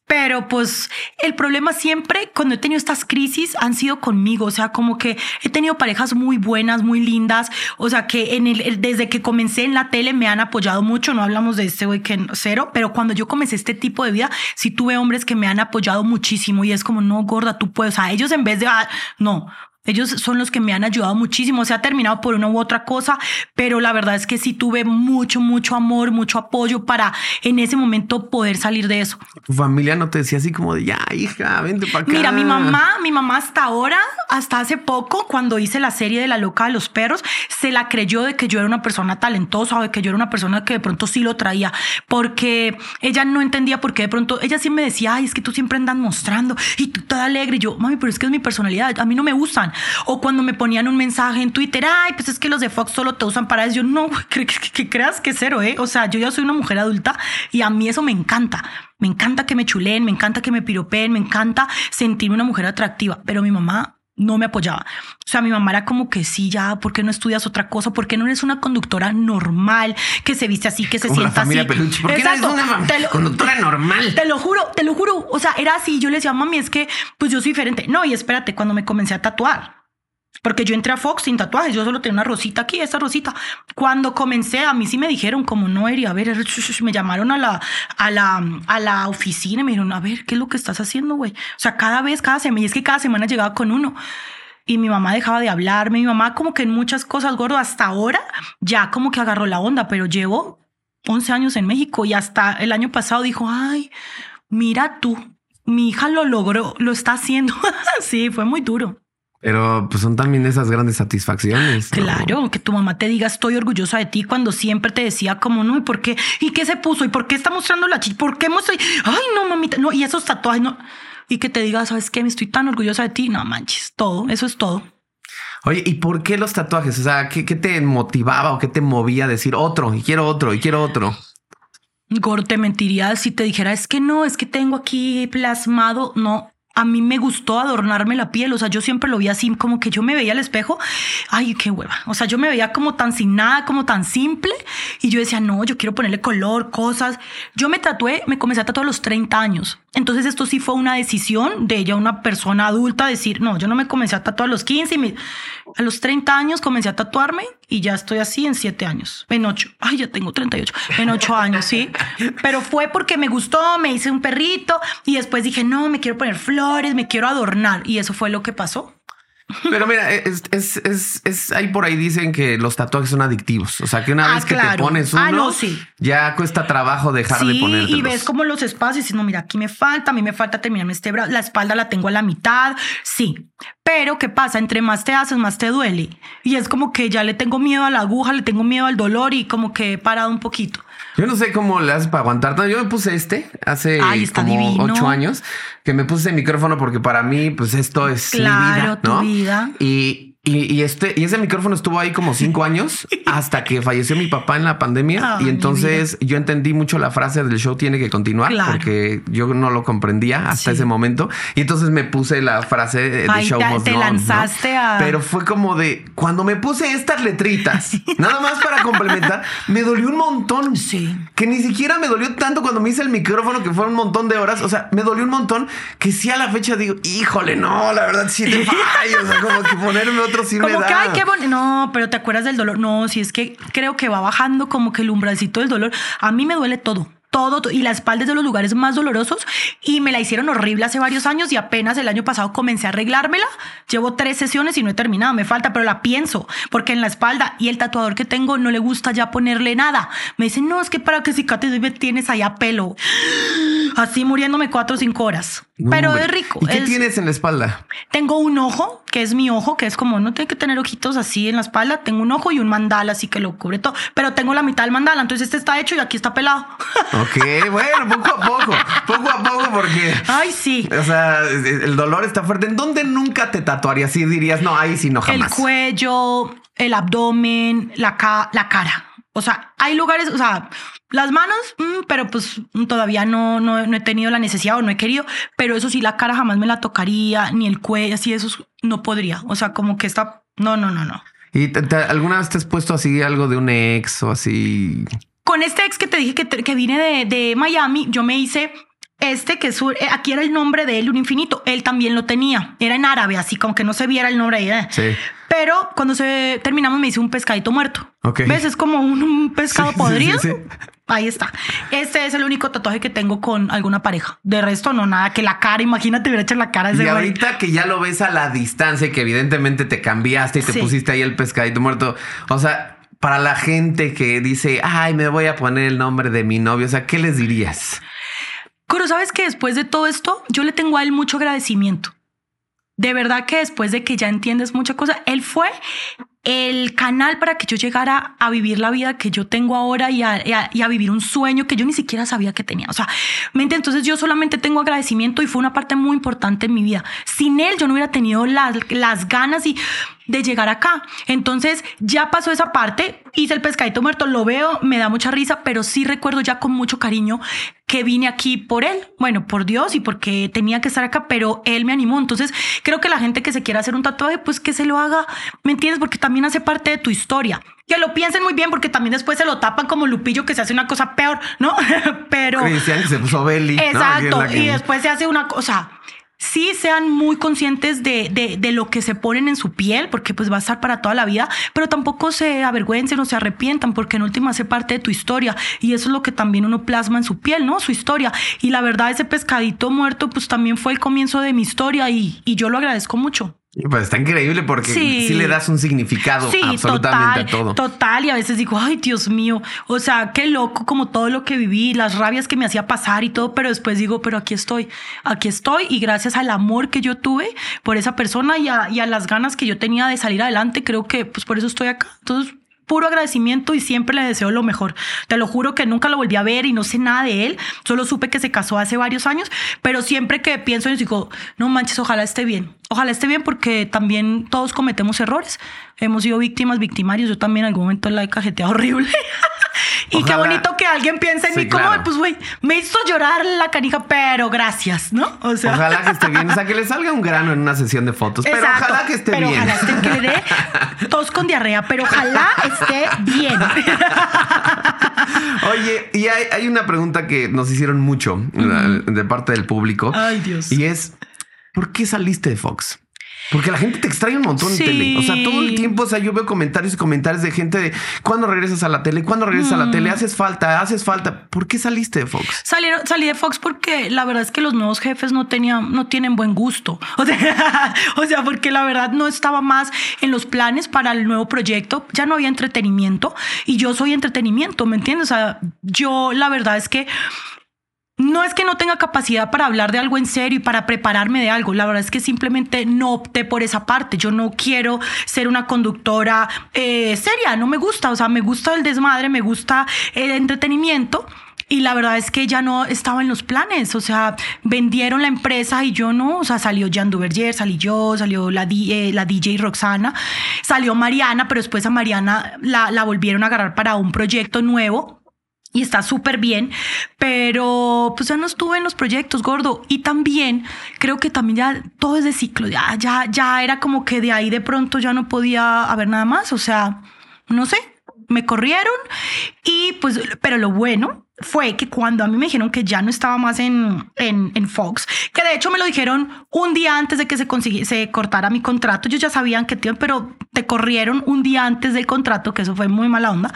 Speaker 1: pero pues el problema siempre cuando he tenido estas crisis han sido conmigo, o sea, como que he tenido parejas muy buenas, muy lindas, o sea, que en el, desde que comencé en la tele me han apoyado mucho, no hablamos de este güey que cero, pero cuando yo comencé este tipo de vida, sí tuve hombres que me han apoyado muchísimo y es como, no, gorda, tú puedes, o sea, ellos en vez de, ah, no, ellos son los que me han ayudado muchísimo. Se ha terminado por una u otra cosa, pero la verdad es que sí tuve mucho, mucho amor, mucho apoyo para en ese momento poder salir de eso.
Speaker 2: Tu familia no te decía así como de ya, hija, vente para acá.
Speaker 1: Mira, mi mamá, mi mamá hasta ahora, hasta hace poco, cuando hice la serie de La Loca de los Perros, se la creyó de que yo era una persona talentosa o de que yo era una persona que de pronto sí lo traía, porque ella no entendía por qué de pronto, ella sí me decía, ay, es que tú siempre andas mostrando y tú toda alegre. Y yo, mami, pero es que es mi personalidad, a mí no me gustan. O cuando me ponían un mensaje en Twitter, ay, pues es que los de Fox solo te usan para eso. Yo no, que, que, creas que cero, ¿eh? O sea, yo ya soy una mujer adulta y a mí eso me encanta. Me encanta que me chuleen, me encanta que me piropeen, me encanta sentirme una mujer atractiva. Pero mi mamá no me apoyaba. O sea, mi mamá era como que sí, ya, ¿por qué no estudias otra cosa? ¿Por qué no eres una conductora normal que se viste así, que se sienta así?
Speaker 2: ¿Por qué no eres una conductora normal?
Speaker 1: Te lo juro, te lo juro. O sea, era así. Yo le decía, mami, es que pues yo soy diferente. No, y espérate, cuando me comencé a tatuar. Porque yo entré a Fox sin tatuajes, yo solo tenía una rosita aquí, esta rosita. Cuando comencé, a mí sí me dijeron como no, Eri, a ver, me llamaron a la, a la, a la oficina y me dijeron, a ver, ¿qué es lo que estás haciendo, güey? O sea, cada vez, cada semana, y es que cada semana llegaba con uno. Y mi mamá dejaba de hablarme, mi mamá como que en muchas cosas, gordo, hasta ahora ya como que agarró la onda, pero llevo 11 años en México y hasta el año pasado dijo, ay, mira tú, mi hija lo logró, lo está haciendo. sí, fue muy duro.
Speaker 2: Pero pues son también esas grandes satisfacciones.
Speaker 1: Claro, que tu mamá te diga estoy orgullosa de ti cuando siempre te decía como no, ¿y por qué? ¿Y qué se puso? ¿Y por qué está mostrando la chicha? ¿Por qué muestra? Ay, no, mamita, no, y esos tatuajes, no. Y que te diga, ¿sabes qué? Me estoy tan orgullosa de ti. No manches, todo, eso es todo.
Speaker 2: Oye, ¿y por qué los tatuajes? O sea, ¿qué, qué te motivaba o qué te movía a decir otro y quiero otro y quiero otro?
Speaker 1: Gor, te mentiría si te dijera, es que no, es que tengo aquí plasmado. No, a mí me gustó adornarme la piel, o sea, yo siempre lo vi así, como que yo me veía al espejo, ay, qué hueva, o sea, yo me veía como tan sin nada, como tan simple, y yo decía, no, yo quiero ponerle color, cosas. Yo me tatué, me comencé a tatuar a los 30 años, entonces esto sí fue una decisión de ella, una persona adulta, decir, no, yo no me comencé a tatuar a los 15, y a los 30 años comencé a tatuarme y ya estoy así en 7 años, en 8, ay, ya tengo 38, en 8 años, sí, pero fue porque me gustó, me hice un perrito y después dije, no, me quiero poner flores me quiero adornar. Y eso fue lo que pasó.
Speaker 2: Pero mira, es, es, es, es, ahí por ahí dicen que los tatuajes son adictivos. O sea, que una
Speaker 1: Ah,
Speaker 2: vez que te pones uno,
Speaker 1: Ah, no, sí.
Speaker 2: ya cuesta trabajo dejar de
Speaker 1: Sí,
Speaker 2: ponértelos.
Speaker 1: y ves como los espacios y dices, no, mira, aquí me falta, a mí me falta terminarme este brazo, la espalda la tengo a la mitad, sí. Pero, ¿qué pasa? Entre más te haces, más te duele. Y es como que ya le tengo miedo a la aguja, le tengo miedo al dolor y como que he parado un poquito.
Speaker 2: Yo no sé cómo le haces para aguantar. Yo me puse este hace
Speaker 1: Ay,
Speaker 2: como ocho años que me puse micrófono porque para mí, pues esto es mi
Speaker 1: Claro,
Speaker 2: vida,
Speaker 1: tu
Speaker 2: ¿no?
Speaker 1: vida.
Speaker 2: Y, y, y este y ese micrófono estuvo ahí como cinco años hasta que falleció mi papá en la pandemia. Y entonces yo entendí mucho la frase del show tiene que continuar
Speaker 1: Claro.
Speaker 2: porque yo no lo comprendía hasta
Speaker 1: Sí.
Speaker 2: ese momento. Y entonces me puse la frase de
Speaker 1: Ay,
Speaker 2: show
Speaker 1: te-
Speaker 2: must Pero fue como de cuando me puse estas letritas, nada más para complementar, me dolió un montón.
Speaker 1: Sí.
Speaker 2: Que ni siquiera me dolió tanto cuando me hice el micrófono, que fueron un montón de horas. O sea, me dolió un montón que sí a la fecha digo, híjole, no, la verdad sí te fallo. O sea, como que ponerme otro sí me
Speaker 1: Como
Speaker 2: da.
Speaker 1: que, ay, qué bonito. No, pero te acuerdas del dolor. No, si es que creo que va bajando como que el umbralcito del dolor. A mí me duele todo. Todo, to- y la espalda es de los lugares más dolorosos y me la hicieron horrible hace varios años y apenas el año pasado comencé a arreglármela. Llevo tres sesiones y no he terminado, me falta, pero la pienso porque en la espalda y el tatuador que tengo no le gusta ya ponerle nada. Me dicen, no, es que para que cicatriz me tienes allá pelo. Así muriéndome cuatro o cinco horas.
Speaker 2: No,
Speaker 1: pero
Speaker 2: hombre.
Speaker 1: es rico.
Speaker 2: ¿Y qué
Speaker 1: es-
Speaker 2: tienes en la espalda?
Speaker 1: tengo un ojo, que es mi ojo, que es como no tiene que tener ojitos así en la espalda. Tengo un ojo y un mandala, así que lo cubre todo. Pero tengo la mitad del mandala, entonces este está hecho y aquí está pelado.
Speaker 2: Ok, bueno, poco a poco, poco a poco, porque.
Speaker 1: Ay, sí.
Speaker 2: O sea, el dolor está fuerte. ¿En dónde nunca te tatuarías? Si dirías, no, ahí sí no
Speaker 1: El
Speaker 2: jamás.
Speaker 1: cuello, el abdomen, la, ca- la cara. O sea, hay lugares, o sea, las manos, mm, pero pues mm, todavía no, no, no he tenido la necesidad o no he querido. Pero eso sí, la cara jamás me la tocaría, ni el cuello, así, eso es- no podría. O sea, como que está. No, no, no, no.
Speaker 2: ¿Y te- te- alguna vez te has puesto así algo de un ex o así?
Speaker 1: Con este ex que te dije que, te- que vine de, de Miami, yo me hice este que es eh, aquí era el nombre de él, un infinito. Él también lo tenía. Era en árabe, así como que no se viera el nombre ahí. eh.
Speaker 2: Sí.
Speaker 1: Pero cuando se terminamos me hice un pescadito muerto.
Speaker 2: Ok.
Speaker 1: ¿Ves? Es como un, un pescado
Speaker 2: Sí,
Speaker 1: podrido.
Speaker 2: sí, sí.
Speaker 1: Ahí está. Este es el único tatuaje que tengo con alguna pareja. De resto, no, nada. Que la cara, imagínate, hubiera hecho la cara de
Speaker 2: Y
Speaker 1: ese güey.
Speaker 2: ahorita que ya lo ves a la distancia, y que evidentemente te cambiaste y te pusiste ahí el pescadito muerto. O sea, para la gente que dice, ay, me voy a poner el nombre de mi novio, o sea, ¿qué les dirías?
Speaker 1: Pero sabes que después de todo esto, yo le tengo a él mucho agradecimiento. De verdad que después de que ya entiendes mucha cosa, él fue el canal para que yo llegara a vivir la vida que yo tengo ahora y a, vivir un sueño que yo ni siquiera sabía que tenía. O sea, ¿me entiendes? entonces yo solamente tengo agradecimiento y fue una parte muy importante en mi vida. Sin él yo no hubiera tenido las ganas y de llegar acá. Entonces ya pasó esa parte, hice el pescadito muerto, lo veo, me da mucha risa, pero sí recuerdo ya con mucho cariño que vine aquí por él, bueno, por Dios y porque tenía que estar acá, pero él me animó. Entonces creo que la gente que se quiera hacer un tatuaje, pues que se lo haga, ¿me entiendes? Porque también hace parte de tu historia. Que lo piensen muy bien porque también después se lo tapan como Lupillo que se hace una cosa peor, ¿no? pero...
Speaker 2: Cristian que se puso Belly.
Speaker 1: Exacto.
Speaker 2: que-
Speaker 1: Y después se hace una cosa. Sí sean muy conscientes de, de, de lo que se ponen en su piel, porque pues va a estar para toda la vida, pero tampoco se avergüencen o se arrepientan, porque en última hace parte de tu historia. Y eso es lo que también uno plasma en su piel, ¿no? Su historia. Y la verdad, ese pescadito muerto, pues también fue el comienzo de mi historia y, y yo lo agradezco mucho.
Speaker 2: Pues está increíble porque sí,
Speaker 1: Sí.
Speaker 2: le das un significado
Speaker 1: Sí,
Speaker 2: absolutamente
Speaker 1: total,
Speaker 2: a todo.
Speaker 1: total. Y a veces digo, ay, Dios mío. O sea, qué loco como todo lo que viví, las rabias que me hacía pasar y todo, pero después digo, pero aquí estoy, aquí estoy. Y gracias al amor que yo tuve por esa persona y a, y a las ganas que yo tenía de salir adelante, creo que pues por eso estoy acá. Entonces, puro agradecimiento y siempre le deseo lo mejor. Te lo juro que nunca lo volví a ver y no sé nada de él. Solo supe que se casó hace varios años, pero siempre que pienso en digo, no manches, ojalá esté bien. Ojalá esté bien porque también todos cometemos errores. Hemos sido víctimas, victimarios. Yo también en algún momento la he cajeteado horrible. y qué bonito que alguien piense en
Speaker 2: Sí,
Speaker 1: mí como,
Speaker 2: claro.
Speaker 1: pues güey, me hizo llorar la canija, pero gracias, ¿no? O sea,
Speaker 2: Ojalá que esté bien. O sea, que le salga un grano en una sesión de fotos. Pero ojalá que esté
Speaker 1: pero
Speaker 2: bien.
Speaker 1: Ojalá esté que le dé tos con diarrea, pero ojalá esté bien.
Speaker 2: Oye, y hay, hay una pregunta que nos hicieron mucho de parte del público.
Speaker 1: Ay, Dios.
Speaker 2: Y es, ¿por qué saliste de Fox? Porque la gente te extrae un montón
Speaker 1: Sí.
Speaker 2: en tele. O sea, todo el tiempo, o sea, yo veo comentarios y comentarios de gente de ¿cuándo regresas a la tele? ¿Cuándo regresas a la
Speaker 1: Mm.
Speaker 2: tele? Haces falta, haces falta. ¿Por qué saliste de Fox?
Speaker 1: Salieron, salí de Fox porque la verdad es que los nuevos jefes no tenían, no tienen buen gusto. O sea, o sea, porque la verdad no estaba más en los planes para el nuevo proyecto. Ya no había entretenimiento y yo soy entretenimiento, ¿me entiendes? O sea, yo la verdad es que no es que no tenga capacidad para hablar de algo en serio y para prepararme de algo. La verdad es que simplemente no opté por esa parte. Yo no quiero ser una conductora eh, seria. No me gusta. O sea, me gusta el desmadre, me gusta el entretenimiento. Y la verdad es que ya no estaba en los planes. O sea, vendieron la empresa y yo no. O sea, salió Jan Duverger, salí yo, salió la, eh, la DJ Roxana, salió Mariana, pero después a Mariana la, la volvieron a agarrar para un proyecto nuevo y está súper bien, pero pues ya no estuve en los proyectos, gordo. Y también creo que también ya todo es de ciclo, ya, ya, ya era como que de ahí de pronto ya no podía haber nada más, o sea, no sé, me corrieron y pues, pero lo bueno fue que cuando a mí me dijeron que ya no estaba más en, en, en Fox, que de hecho me lo dijeron un día antes de que se, se cortara mi contrato, ellos ya sabían que, tío, pero te corrieron un día antes del contrato, que eso fue muy mala onda,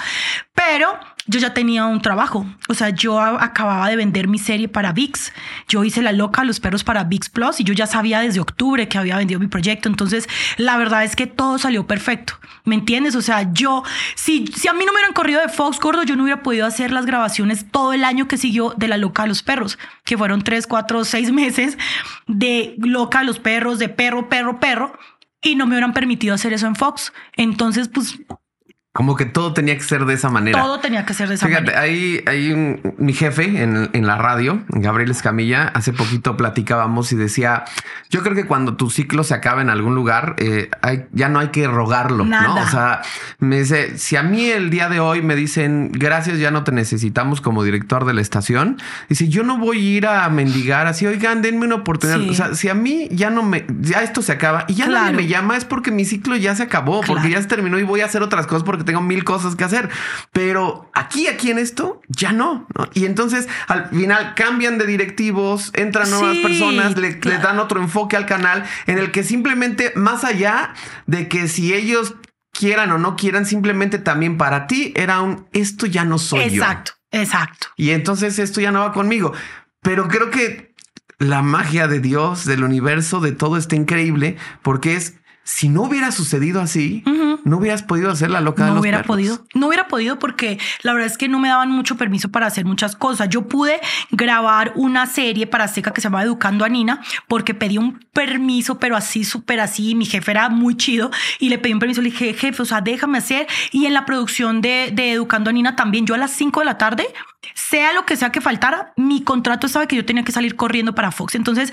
Speaker 1: pero yo ya tenía un trabajo, o sea, yo acababa de vender mi serie para VIX, yo hice la loca los perros para VIX Plus y yo ya sabía desde octubre que había vendido mi proyecto, entonces la verdad es que todo salió perfecto, ¿me entiendes? O sea, yo, si, si a mí no me hubieran corrido de Fox, gordo, yo no hubiera podido hacer las grabaciones todo el año que siguió de la loca a los perros, que fueron tres, cuatro, seis meses de loca a los perros, de perro, perro, perro. Y no me hubieran permitido hacer eso en Fox. Entonces, pues
Speaker 2: Como que todo tenía que ser de esa manera.
Speaker 1: todo tenía que ser de esa
Speaker 2: Fíjate,
Speaker 1: manera.
Speaker 2: ahí hay un, mi jefe en, en la radio, Gabriel Escamilla, hace poquito platicábamos y decía, yo creo que cuando tu ciclo se acaba en algún lugar, eh, hay- ya no hay que rogarlo, ¿no?
Speaker 1: Nada.
Speaker 2: O sea, me dice, si a mí el día de hoy me dicen, gracias, ya no te necesitamos como director de la estación, dice, yo no voy a ir a mendigar así, oigan, denme una oportunidad.
Speaker 1: Sí.
Speaker 2: O sea, si a mí ya no me, ya esto se acaba y ya nadie
Speaker 1: Claro.
Speaker 2: me llama, es porque mi ciclo ya se acabó, porque
Speaker 1: Claro.
Speaker 2: ya se terminó y voy a hacer otras cosas porque tengo mil cosas que hacer. Pero aquí, aquí en esto, ya no. ¿no? Y entonces al final cambian de directivos, entran nuevas
Speaker 1: Sí,
Speaker 2: personas, le,
Speaker 1: claro.
Speaker 2: le dan otro enfoque al canal en el que simplemente, más allá de que si ellos quieran o no quieran, simplemente también para ti era un esto ya no soy yo.
Speaker 1: Exacto, exacto.
Speaker 2: Y entonces esto ya no va conmigo. Pero creo que la magia de Dios, del universo, de todo está increíble porque es si no hubiera sucedido así, no hubieras podido hacer la loca de
Speaker 1: No
Speaker 2: los
Speaker 1: hubiera
Speaker 2: perros.
Speaker 1: podido, no hubiera podido porque la verdad es que no me daban mucho permiso para hacer muchas cosas. Yo pude grabar una serie para Seca que se llamaba Educando a Nina porque pedí un permiso, pero así, súper así. Mi jefe era muy chido y le pedí un permiso. Le dije, jefe, o sea, déjame hacer. Y en la producción de, de Educando a Nina también, yo a las 5 de la tarde, sea lo que sea que faltara, mi contrato estaba que yo tenía que salir corriendo para Fox. Entonces,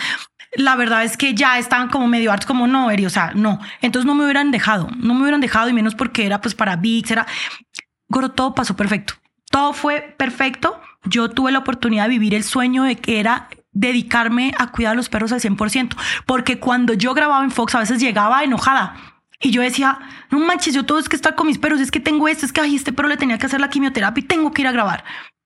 Speaker 1: la verdad es que ya estaban como medio hartos, como no, Eri, o sea, no. Entonces no me hubieran dejado, no me hubieran dejado y menos porque era pues para VIX, era... Goro, todo pasó perfecto. Todo fue perfecto. Yo tuve la oportunidad de vivir el sueño de que era dedicarme a cuidar a los perros al 100%, porque cuando yo grababa en Fox a veces llegaba enojada. Y yo decía, no manches, yo todo es que estar con mis perros, es que tengo esto, es que ay, este perro le tenía que hacer la quimioterapia y tengo que ir a grabar.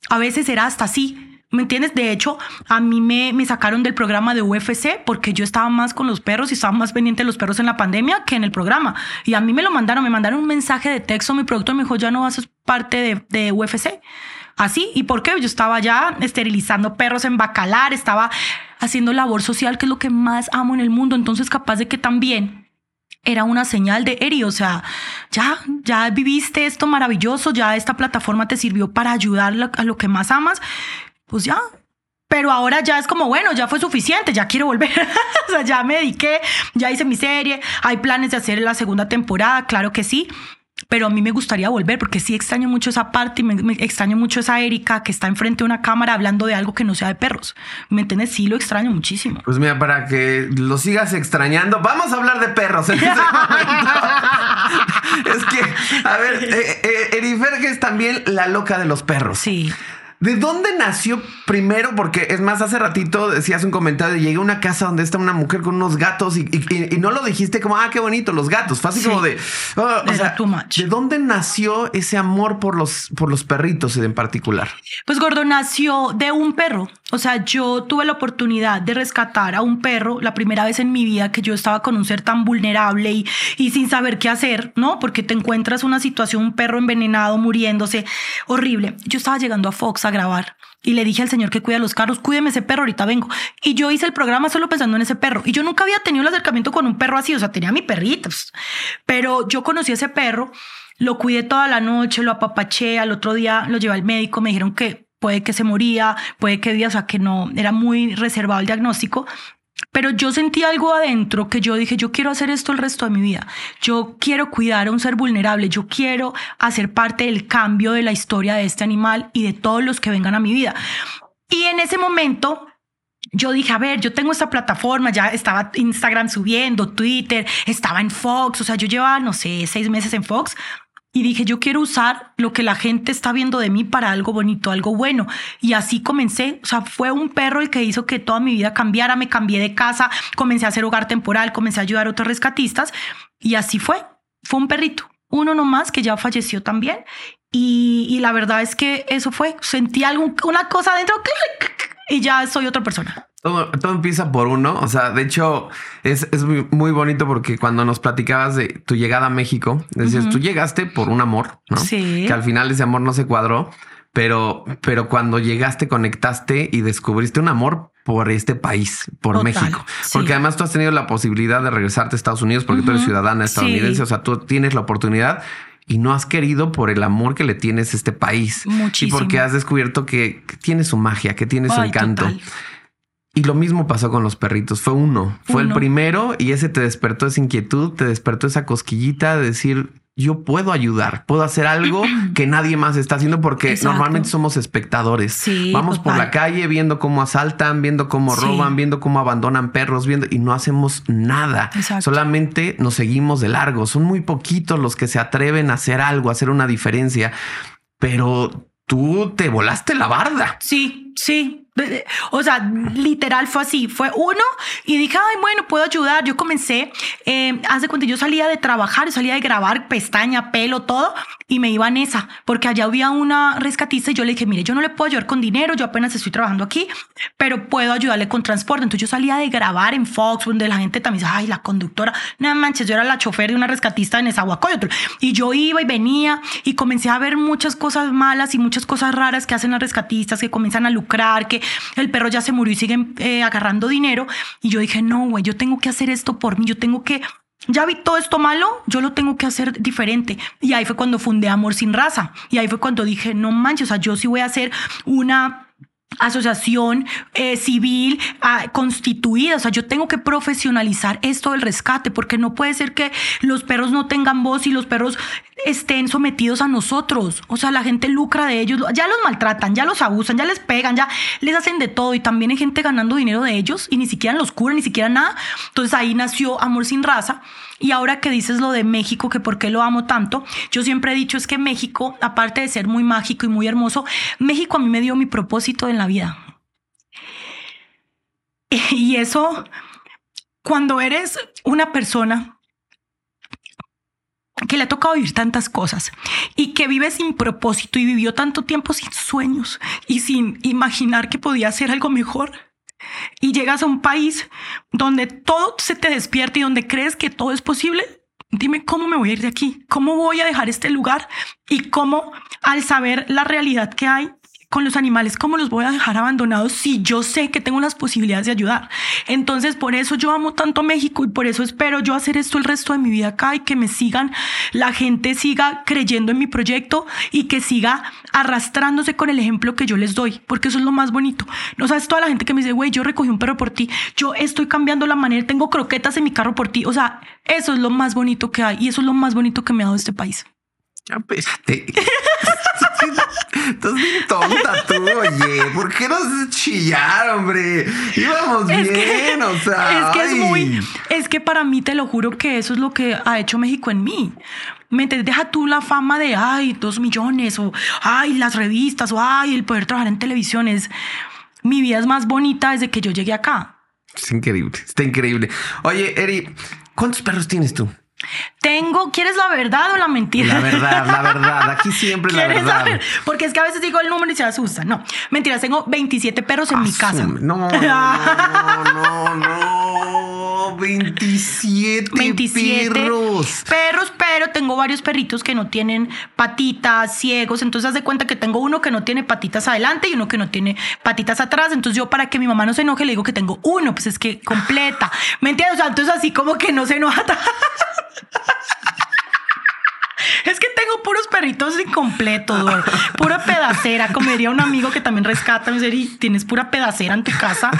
Speaker 1: A veces era hasta así. ¿Me entiendes? De hecho, a mí me, me sacaron del programa de UFC porque yo estaba más con los perros y estaba más pendiente de los perros en la pandemia que en el programa. Y a mí me lo mandaron, me mandaron un mensaje de texto, mi productor me dijo, ya no vas a ser parte de, de UFC. Así, ¿y por qué? Yo estaba ya esterilizando perros en Bacalar, estaba haciendo labor social, que es lo que más amo en el mundo. Entonces, capaz de que también era una señal de Eri, o sea, ya, ya viviste esto maravilloso, ya esta plataforma te sirvió para ayudar a lo que más amas, pues ya. Pero ahora ya es como, bueno, ya fue suficiente, ya quiero volver. o sea, ya me dediqué, ya hice mi serie, hay planes de hacer la segunda temporada, claro que sí. Pero a mí me gustaría volver porque sí extraño mucho esa parte y me, me extraño mucho esa Erika que está enfrente de una cámara hablando de algo que no sea de perros. ¿Me entiendes? Sí, lo extraño muchísimo.
Speaker 2: Pues mira, para que lo sigas extrañando, vamos a hablar de perros en este momento. es que, a ver, eh, eh, es también la loca de los perros.
Speaker 1: Sí.
Speaker 2: ¿De dónde nació primero? Porque es más, hace ratito decías un comentario llegué a una casa donde está una mujer con unos gatos y, y- y no lo dijiste como, ah, qué bonito, los gatos. Fue así
Speaker 1: Sí.
Speaker 2: como de, oh, o
Speaker 1: Era
Speaker 2: sea,
Speaker 1: too much.
Speaker 2: ¿de dónde nació ese amor por los, por los perritos en particular?
Speaker 1: Pues Gordo nació de un perro. O sea, yo tuve la oportunidad de rescatar a un perro la primera vez en mi vida que yo estaba con un ser tan vulnerable y, y sin saber qué hacer, ¿no? Porque te encuentras una situación, un perro envenenado, muriéndose, horrible. Yo estaba llegando a Fox a grabar y le dije al señor que cuida los carros, cuídeme ese perro, ahorita vengo. Y yo hice el programa solo pensando en ese perro. Y yo nunca había tenido el acercamiento con un perro así, o sea, tenía mi perrito. Pero yo conocí a ese perro, lo cuidé toda la noche, lo apapaché, al otro día lo llevé al médico, me dijeron que puede que se moría, puede que o sea, que no, era muy reservado el diagnóstico. Pero yo sentí algo adentro que yo dije, yo quiero hacer esto el resto de mi vida. Yo quiero cuidar a un ser vulnerable. Yo quiero hacer parte del cambio de la historia de este animal y de todos los que vengan a mi vida. Y en ese momento yo dije, a ver, yo tengo esta plataforma, ya estaba Instagram subiendo, Twitter, estaba en Fox, o sea, yo llevaba, no sé, seis meses en Fox. Y dije, yo quiero usar lo que la gente está viendo de mí para algo bonito, algo bueno. Y así comencé. O sea, fue un perro el que hizo que toda mi vida cambiara. Me cambié de casa, comencé a hacer hogar temporal, comencé a ayudar a otros rescatistas. Y así fue. Fue un perrito. Uno nomás que ya falleció también. Y, la verdad es que eso fue. Sentí algo, una cosa dentro y ya soy otra persona.
Speaker 2: Todo, todo, empieza por uno. O sea, de hecho, es, es muy, bonito porque cuando nos platicabas de tu llegada a México, decías, uh -huh. tú llegaste por un amor, ¿no?
Speaker 1: Sí.
Speaker 2: Que al final ese amor no se cuadró, pero, pero cuando llegaste, conectaste y descubriste un amor por este país, por
Speaker 1: Total,
Speaker 2: México.
Speaker 1: sí.
Speaker 2: Porque además tú has tenido la posibilidad de regresarte a Estados Unidos porque uh -huh. tú eres ciudadana estadounidense.
Speaker 1: Sí.
Speaker 2: O sea, tú tienes la oportunidad y no has querido por el amor que le tienes a este país.
Speaker 1: Muchísimo.
Speaker 2: Y porque has descubierto que, que tiene su magia, que tiene su encanto.
Speaker 1: total.
Speaker 2: Y lo mismo pasó con los perritos. Fue uno, fue
Speaker 1: Uno.
Speaker 2: el primero y ese te despertó esa inquietud, te despertó esa cosquillita de decir, yo puedo ayudar, puedo hacer algo que nadie más está haciendo porque
Speaker 1: Exacto.
Speaker 2: normalmente somos espectadores.
Speaker 1: Sí,
Speaker 2: Vamos por la calle viendo cómo asaltan, viendo cómo
Speaker 1: Sí.
Speaker 2: roban, viendo cómo abandonan perros, viendo y no hacemos nada.
Speaker 1: Exacto.
Speaker 2: Solamente nos seguimos de largo. Son muy poquitos los que se atreven a hacer algo, a hacer una diferencia, pero tú te volaste la barda.
Speaker 1: Sí, sí. O sea, literal fue así. Fue uno y dije, ay, bueno, puedo ayudar. Yo comencé, eh, hace cuando yo salía de trabajar, salía de grabar pestaña, pelo, todo, y me iba en esa, porque allá había una rescatista y yo le dije, mire, yo no le puedo ayudar con dinero, yo apenas estoy trabajando aquí, pero puedo ayudarle con transporte. Entonces yo salía de grabar en Fox, donde la gente también dice, ay, la conductora, no manches, yo era la chofer de una rescatista en Nezahualcóyotl. Y yo iba y venía y comencé a ver muchas cosas malas y muchas cosas raras que hacen las rescatistas, que comienzan a lucrar, que el perro ya se murió y siguen eh, agarrando dinero. Y yo dije, no, güey, yo tengo que hacer esto por mí, yo tengo que ya vi todo esto malo, yo lo tengo que hacer diferente. Y ahí fue cuando fundé Amor Sin Raza. Y ahí fue cuando dije, no manches, o sea, yo sí voy a hacer una asociación eh, civil ah, constituida, o sea, yo tengo que profesionalizar esto del rescate, porque no puede ser que los perros no tengan voz y los perros estén sometidos a nosotros, o sea, la gente lucra de ellos, ya los maltratan, ya los abusan, ya les pegan, ya les hacen de todo. Y también hay gente ganando dinero de ellos y ni siquiera los curan, ni siquiera nada, entonces ahí nació Amor Sin Raza y ahora que dices lo de México, que por qué lo amo tanto, yo siempre he dicho es que México, aparte de ser muy mágico y muy hermoso, México a mí me dio mi propósito en la vida. Y eso, cuando eres una persona que le ha tocado vivir tantas cosas y que vive sin propósito y vivió tanto tiempo sin sueños y sin imaginar que podía hacer algo mejor, y llegas a un país donde todo se te despierta y donde crees que todo es posible, dime cómo me voy a ir de aquí, cómo voy a dejar este lugar y cómo al saber la realidad que hay con los animales, cómo los voy a dejar abandonados si yo sé que tengo las posibilidades de ayudar. Entonces, por eso yo amo tanto México y por eso espero yo hacer esto el resto de mi vida acá y que me sigan, la gente siga creyendo en mi proyecto y que siga arrastrándose con el ejemplo que yo les doy, porque eso es lo más bonito. No sabes, toda la gente que me dice, güey, yo recogí un perro por ti, yo estoy cambiando la manera, tengo croquetas en mi carro por ti. O sea, eso es lo más bonito que hay y eso es lo más bonito que me ha dado este país.
Speaker 2: Ya, espérate. Estás bien tonta tú, oye. ¿Por qué nos haces chillar, hombre? Íbamos
Speaker 1: Es
Speaker 2: bien,
Speaker 1: que,
Speaker 2: o sea.
Speaker 1: es que es muy, es que para mí te lo juro que eso es lo que ha hecho México en mí. ¿Me entiendes? Deja tú la fama de, ay, dos millones, o ay, las revistas, o ay, el poder trabajar en televisiones. Mi vida es más bonita desde que yo llegué acá.
Speaker 2: Es increíble, está increíble. Oye, Eri, ¿cuántos perros tienes tú?
Speaker 1: Tengo, ¿quieres la verdad o la mentira?
Speaker 2: La verdad, la verdad. Aquí siempre la
Speaker 1: ¿Quieres
Speaker 2: verdad.
Speaker 1: saber? Porque es que a veces digo el número y se asustan. No, mentiras, tengo 27 perros en mi casa.
Speaker 2: No, no, no, no. 27,
Speaker 1: 27
Speaker 2: perros.
Speaker 1: perros, pero tengo varios perritos que no tienen patitas, ciegos. Entonces, haz de cuenta que tengo uno que no tiene patitas adelante y uno que no tiene patitas atrás. Entonces, yo para que mi mamá no se enoje, le digo que tengo uno, pues es que completa. ¿Me entiendes? O sea, entonces así como que no se enoja. Es que tengo puros perritos incompletos, pura pedacera, como diría un amigo que también rescata, me dice, "Y tienes pura pedacera en tu casa,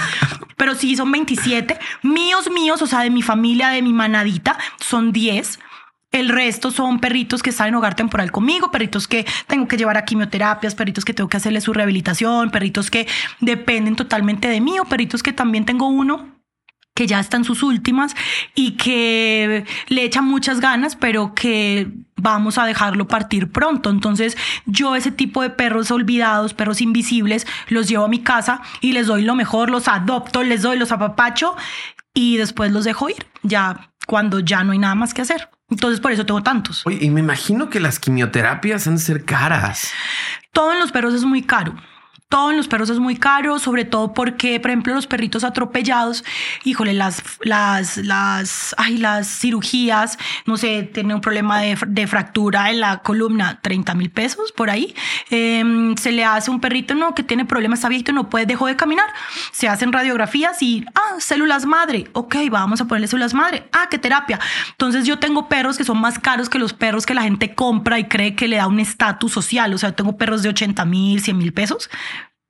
Speaker 1: pero sí, son 27, míos, míos, o sea, de mi familia, de mi manadita, son 10. El resto son perritos que están en hogar temporal conmigo, perritos que tengo que llevar a quimioterapias, perritos que tengo que hacerle su rehabilitación, perritos que dependen totalmente de mí, o perritos que también tengo uno que ya está en sus últimas y que le echa muchas ganas, pero que vamos a dejarlo partir pronto. Entonces yo ese tipo de perros olvidados, perros invisibles, los llevo a mi casa y les doy lo mejor, los adopto, les doy los apapacho y después los dejo ir, ya cuando ya no hay nada más que hacer. Entonces por eso tengo tantos.
Speaker 2: Oye, y me imagino que las quimioterapias han de ser caras.
Speaker 1: Todo en los perros es muy caro. En los perros es muy caro, sobre todo porque, por ejemplo, los perritos atropellados, híjole, las, las, las, ay, las cirugías, no sé, tiene un problema de, de fractura en la columna, 30 mil pesos por ahí. Eh, se le hace un perrito, no, que tiene problemas, está viejito, no puede, dejó de caminar. Se hacen radiografías y, ah, células madre. Ok, vamos a ponerle células madre. Ah, qué terapia. Entonces yo tengo perros que son más caros que los perros que la gente compra y cree que le da un estatus social. O sea, tengo perros de 80 mil, 100 mil pesos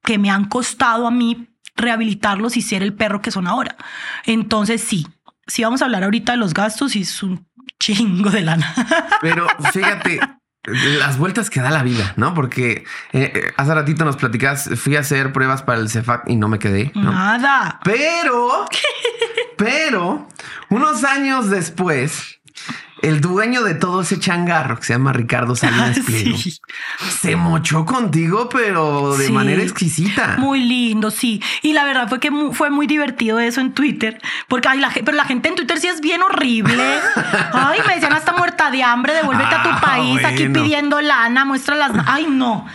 Speaker 1: que me han costado a mí rehabilitarlos y ser el perro que son ahora. Entonces sí, sí vamos a hablar ahorita de los gastos y es un chingo de lana.
Speaker 2: Pero fíjate, las vueltas que da la vida, ¿no? Porque eh, eh, hace ratito nos platicabas, fui a hacer pruebas para el Cefat y no me quedé, ¿no?
Speaker 1: Nada.
Speaker 2: Pero, pero, unos años después, el dueño de todo ese changarro que se llama Ricardo Salinas Pliego
Speaker 1: Sí.
Speaker 2: se mochó contigo, pero de
Speaker 1: Sí.
Speaker 2: manera exquisita.
Speaker 1: Muy lindo, sí. Y la verdad fue que mu- fue muy divertido eso en Twitter, porque ay, la, pero la gente en Twitter sí es bien horrible. Ay, me decían hasta muerta de hambre, devuélvete a
Speaker 2: Ah,
Speaker 1: tu país, aquí pidiendo lana, muestra las... Ay, no.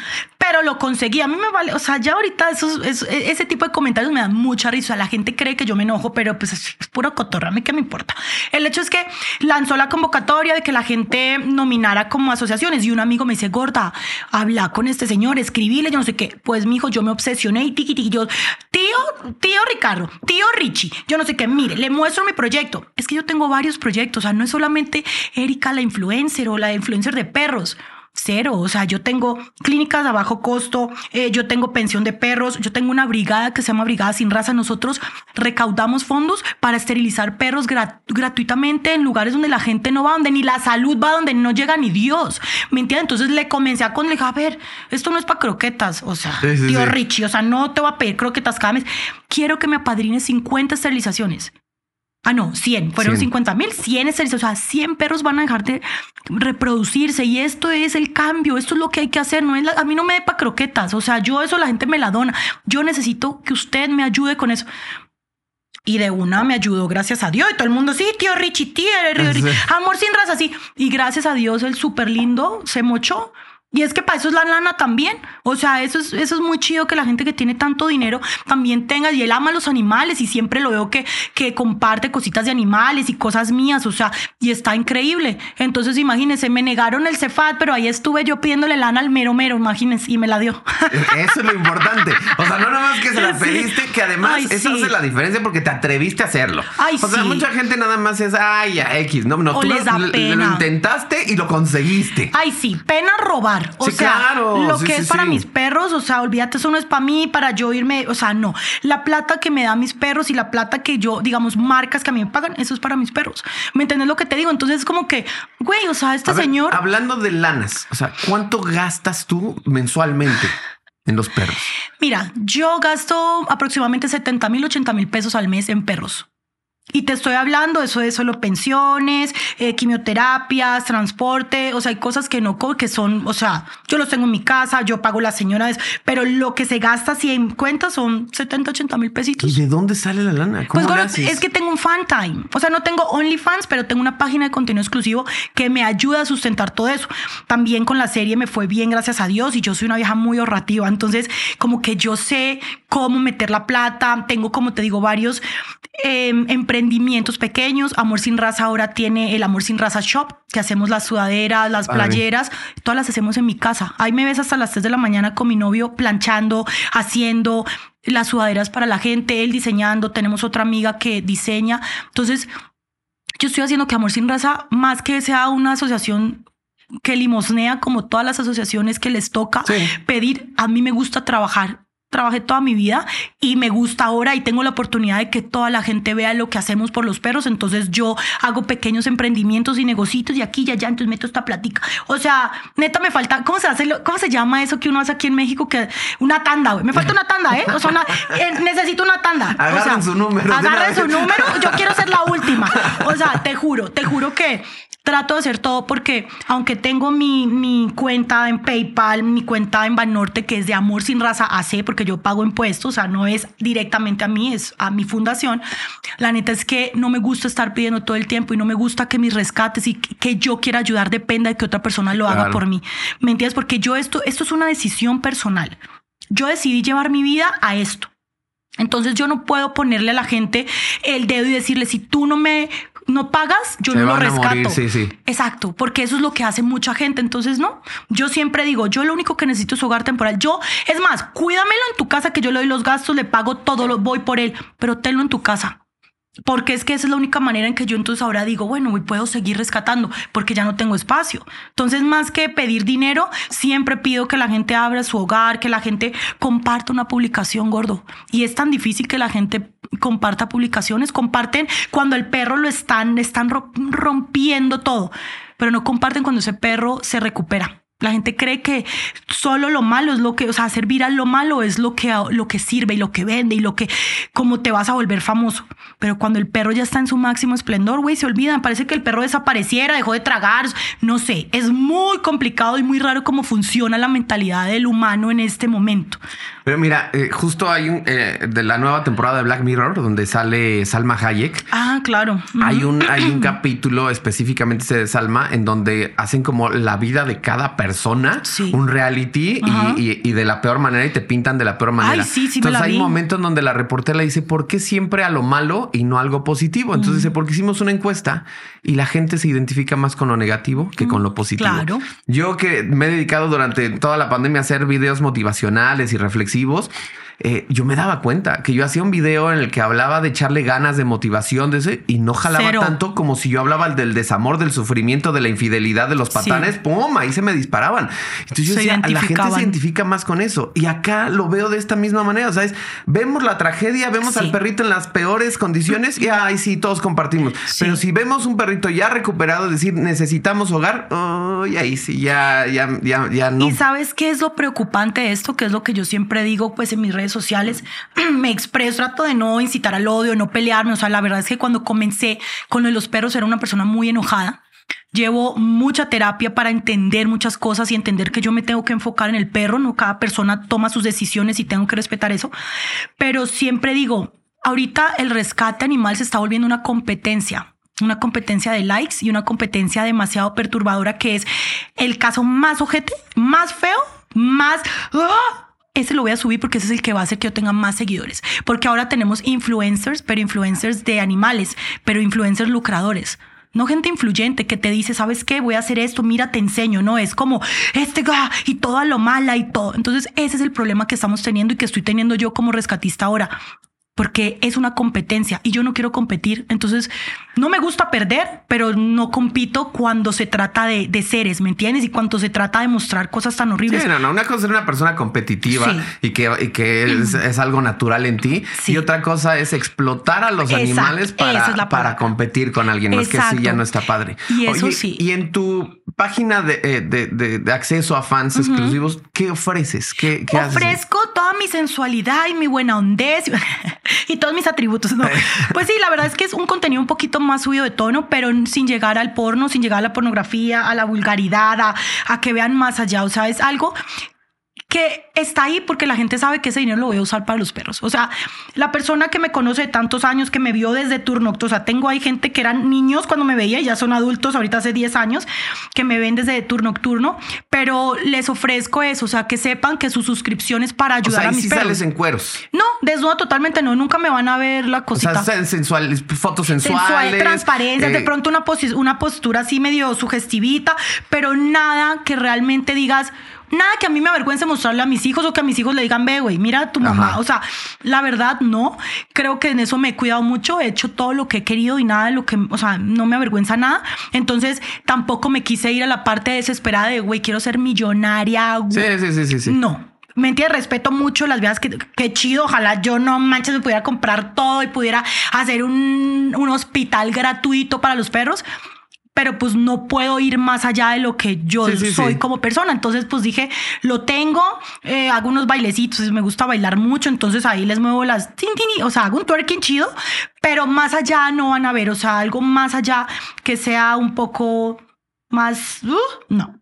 Speaker 1: Pero lo conseguí. A mí me vale, o sea, ya ahorita esos, esos- ese tipo de comentarios me dan mucha risa. La gente cree que yo me enojo, pero pues es, es puro cotorra, a mí qué me importa. El hecho es que lanzó la convocatoria de que la gente nominara como asociaciones y un amigo me dice, gorda, habla con este señor, escribile, yo no sé qué. Pues mi hijo, yo me obsesioné y tiqui tiqui, yo, tío, tío Ricardo, tío Richie, yo no sé qué, mire, le muestro mi proyecto. Es que yo tengo varios proyectos, o sea, no es solamente Erika la influencer o la influencer de perros. Cero, o sea, yo tengo clínicas a bajo costo, eh, yo tengo pensión de perros, yo tengo una brigada que se llama Brigada Sin Raza. Nosotros recaudamos fondos para esterilizar perros gra- gratuitamente en lugares donde la gente no va, donde ni la salud va, donde no llega ni Dios. ¿Me entiendes? Entonces le comencé a con, le dije, a ver, esto no es para croquetas, o sea,
Speaker 2: Sí, sí,
Speaker 1: tío
Speaker 2: sí.
Speaker 1: Richie, o sea, no te voy a pedir croquetas cada mes. Quiero que me apadrines 50 esterilizaciones. Ah, no, 100. Fueron
Speaker 2: 100.
Speaker 1: 50 mil, 100 esterilizaciones. O sea, 100 perros van a dejar de reproducirse y esto es el cambio. Esto es lo que hay que hacer. No es la- a mí no me dé pa' croquetas. O sea, yo eso la gente me la dona. Yo necesito que usted me ayude con eso. Y de una me ayudó, gracias a Dios. Y todo el mundo, sí, tío Richie, tío Richie.
Speaker 2: Sí.
Speaker 1: Amor sin raza, sí. Y gracias a Dios, el súper lindo se mochó. Y es que para eso es la lana también. O sea, eso es, eso es muy chido que la gente que tiene tanto dinero también tenga. Y él ama a los animales y siempre lo veo que, que comparte cositas de animales y cosas mías. O sea, y está increíble. Entonces, imagínense, me negaron el Cefat, pero ahí estuve yo pidiéndole lana al mero mero, imagínense, y me la dio.
Speaker 2: Eso es lo importante. O sea, no nada más que se la pediste, que además
Speaker 1: Ay,
Speaker 2: eso
Speaker 1: sí.
Speaker 2: hace la diferencia porque te atreviste a hacerlo.
Speaker 1: Ay,
Speaker 2: o sea,
Speaker 1: sí.
Speaker 2: mucha gente nada más es, ay, ya, X. No, no,
Speaker 1: O
Speaker 2: tú
Speaker 1: les
Speaker 2: lo,
Speaker 1: da
Speaker 2: lo- lo
Speaker 1: pena.
Speaker 2: intentaste y lo conseguiste.
Speaker 1: Ay, sí, pena robar. O
Speaker 2: Sí,
Speaker 1: sea,
Speaker 2: claro,
Speaker 1: lo
Speaker 2: sí,
Speaker 1: que
Speaker 2: sí,
Speaker 1: es para mis perros, o sea, olvídate, eso no es para mí, para yo irme, o sea, no. La plata que me dan mis perros y la plata que yo, digamos, marcas que a mí me pagan, eso es para mis perros. ¿Me entiendes lo que te digo? Entonces es como que, güey, o sea, este
Speaker 2: ver,
Speaker 1: señor...
Speaker 2: Hablando de lanas, o sea, ¿cuánto gastas tú mensualmente en los perros?
Speaker 1: Mira, yo gasto aproximadamente 70 mil, 80 mil pesos al mes en perros. Y te estoy hablando, eso de solo pensiones, eh, quimioterapias, transporte, o sea, hay cosas que no, que son, o sea, yo los tengo en mi casa, yo pago las señoras, pero lo que se gasta así en cuentas son 70, 80 mil pesitos.
Speaker 2: ¿Y de dónde sale la lana? ¿Cómo
Speaker 1: pues es que tengo un fan time. O sea, no tengo OnlyFans, pero tengo una página de contenido exclusivo que me ayuda a sustentar todo eso. También con la serie me fue bien, gracias a Dios, y yo soy una vieja muy ahorrativa. Entonces, como que yo sé cómo meter la plata. Tengo, como te digo, varios eh, emprendimientos pequeños. Amor Sin Raza ahora tiene el Amor Sin Raza Shop, que hacemos las sudaderas, las playeras, todas las hacemos en mi casa. Ahí me ves hasta las 3 de la mañana con mi novio planchando, haciendo las sudaderas para la gente, él diseñando, tenemos otra amiga que diseña. Entonces, yo estoy haciendo que Amor Sin Raza, más que sea una asociación que limosnea como todas las asociaciones que les toca pedir, a mí me gusta trabajar trabajé toda mi vida y me gusta ahora y tengo la oportunidad de que toda la gente vea lo que hacemos por los perros. Entonces yo hago pequeños emprendimientos y negocios y aquí y allá, entonces meto esta plática. O sea, neta me falta, ¿cómo se hace? ¿Cómo se llama eso que uno hace aquí en México? Que una tanda, güey. Me falta una tanda, ¿eh? O sea, eh, necesito una tanda.
Speaker 2: Agarren su número.
Speaker 1: Agarren su número. Yo quiero ser la última. O sea, te juro, te juro que trato de hacer todo porque aunque tengo mi, mi cuenta en PayPal, mi cuenta en Banorte, que es de Amor Sin Raza AC, porque yo pago impuestos, o sea, no es directamente a mí, es a mi fundación. La neta es que no me gusta estar pidiendo todo el tiempo y no me gusta que mis rescates y que yo quiera ayudar dependa de que otra persona lo haga por mí. ¿Me entiendes? Porque yo esto, esto es una decisión personal. Yo decidí llevar mi vida a esto. Entonces yo no puedo ponerle a la gente el dedo y decirle, si tú no me no pagas, yo no lo rescato.
Speaker 2: sí, sí.
Speaker 1: Exacto, porque eso es lo que hace mucha gente. Entonces, no, yo siempre digo, yo lo único que necesito es hogar temporal. Yo, es más, cuídamelo en tu casa, que yo le doy los gastos, le pago todo, lo voy por él, pero tenlo en tu casa. Porque es que esa es la única manera en que yo entonces ahora digo, bueno, puedo seguir rescatando porque ya no tengo espacio. Entonces, más que pedir dinero, siempre pido que la gente abra su hogar, que la gente comparta una publicación, gordo. Y es tan difícil que la gente comparta publicaciones, comparten cuando el perro lo están, están rompiendo todo, pero no comparten cuando ese perro se recupera. La gente cree que solo lo malo es lo que, o sea, hacer viral lo malo es lo que, lo que sirve y lo que vende y lo que, como te vas a volver famoso. Pero cuando el perro ya está en su máximo esplendor, güey, se olvidan. Parece que el perro desapareciera, dejó de tragar. No sé, es muy complicado y muy raro cómo funciona la mentalidad del humano en este momento.
Speaker 2: Pero mira, eh, justo hay un eh, de la nueva temporada de Black Mirror donde sale Salma Hayek.
Speaker 1: Ah, claro.
Speaker 2: Hay un, hay un capítulo específicamente de Salma en donde hacen como la vida de cada persona, un reality y, de la peor manera y te pintan de la peor manera.
Speaker 1: Ay, sí, sí,
Speaker 2: Entonces
Speaker 1: me
Speaker 2: hay momentos en donde la reportera dice, ¿por qué siempre a lo malo y no algo positivo? Entonces dice, porque hicimos una encuesta y la gente se identifica más con lo negativo que con lo positivo.
Speaker 1: Claro.
Speaker 2: Yo que me he dedicado durante toda la pandemia a hacer videos motivacionales y reflexivos eh, yo me daba cuenta que yo hacía un video en el que hablaba de echarle ganas, de motivación, de ese, y no jalaba tanto como si yo hablaba del desamor, del sufrimiento, de la infidelidad, de los patanes, ¡pum! Ahí se me disparaban. Entonces yo decía, la gente se identifica más con eso. Y acá lo veo de esta misma manera, ¿sabes? Vemos la tragedia, vemos al perrito en las peores condiciones y ahí sí, todos compartimos. Pero si vemos un perrito ya recuperado, decir, necesitamos hogar, y ahí sí, ya, ya, ya, ya no.
Speaker 1: ¿Y sabes qué es lo preocupante de esto? Que es lo que yo siempre digo, pues en mis redes sociales, me expreso, trato de no incitar al odio, no pelearme. O sea, la verdad es que cuando comencé con los perros era una persona muy enojada. Llevo mucha terapia para entender muchas cosas y entender que yo me tengo que enfocar en el perro, no cada persona toma sus decisiones y tengo que respetar eso. Pero siempre digo, ahorita el rescate animal se está volviendo una competencia una competencia de likes y una competencia demasiado perturbadora que es el caso más ojete, más feo, más... ¡ah! Ese lo voy a subir porque ese es el que va a hacer que yo tenga más seguidores. Porque ahora tenemos influencers, pero influencers de animales, pero influencers lucradores. No gente influyente que te dice, ¿sabes qué? Voy a hacer esto, mira, te enseño. No, es como este ga y todo lo mala y todo. Entonces, ese es el problema que estamos teniendo y que estoy teniendo yo como rescatista ahora porque es una competencia y yo no quiero competir. Entonces, no me gusta perder, pero no compito cuando se trata de, seres, ¿me entiendes? Y cuando se trata de mostrar cosas tan horribles.
Speaker 2: Sí, no, no. Una cosa es una persona competitiva y que, que es, algo natural en ti. Y otra cosa es explotar a los animales para, para competir con alguien más, que sí ya no está padre.
Speaker 1: Y eso sí.
Speaker 2: Y en tu página de, eh, acceso a fans exclusivos, ¿qué ofreces? ¿Qué,
Speaker 1: Ofrezco toda mi sensualidad y mi buena hondez y todos mis atributos. No. Pues sí, la verdad es que es un contenido un poquito más subido de tono, pero sin llegar al porno, sin llegar a la pornografía, a la vulgaridad, a, a que vean más allá. O sea, es algo que está ahí porque la gente sabe que ese dinero lo voy a usar para los perros. O sea, la persona que me conoce de tantos años, que me vio desde turno, o sea, tengo ahí gente que eran niños cuando me veía y ya son adultos ahorita hace 10 años, que me ven desde turno nocturno, pero les ofrezco eso, o sea, que sepan que su suscripción es para ayudar
Speaker 2: o sea,
Speaker 1: a mis
Speaker 2: sí
Speaker 1: perros.
Speaker 2: sales en cueros.
Speaker 1: No, desnuda totalmente no, nunca me van a ver la
Speaker 2: O
Speaker 1: cosita.
Speaker 2: sea, sensuales, fotos
Speaker 1: Sensual,
Speaker 2: sensuales.
Speaker 1: transparencia, de
Speaker 2: eh,
Speaker 1: pronto una, una postura así medio sugestivita, pero nada que realmente digas, nada que a mí me avergüence mostrarle a mis hijos o que a mis hijos le digan, ve, güey, mira a tu mamá.
Speaker 2: Ajá.
Speaker 1: O sea, la verdad, no. Creo que en eso me he cuidado mucho, he hecho todo lo que he querido y nada de lo que, o sea, no me avergüenza nada. Entonces, tampoco me quise ir a la parte desesperada de, güey, quiero ser millonaria. güey.
Speaker 2: Sí, sí, sí, sí. sí.
Speaker 1: No. Me entiendes, respeto mucho las vidas que, que chido. Ojalá yo no manches, me pudiera comprar todo y pudiera hacer un, un hospital gratuito para los perros. Pero pues no puedo ir más allá de lo que yo
Speaker 2: Sí, sí,
Speaker 1: soy
Speaker 2: sí.
Speaker 1: como persona. Entonces, pues dije, lo tengo, eh, hago unos bailecitos, me gusta bailar mucho, entonces ahí les muevo las tin, tin, o sea, hago un twerking chido, pero más allá no van a ver, o sea, algo más allá que sea un poco más, uh, no.